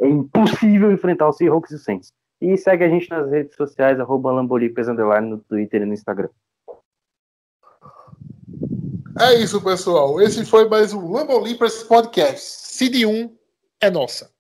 é impossível enfrentar o Seahawks e o Saints. E segue a gente nas redes sociais, arroba no Twitter e no Instagram. É isso, pessoal. Esse foi mais um Lambo Leapers Podcast. Cid 1 é nossa.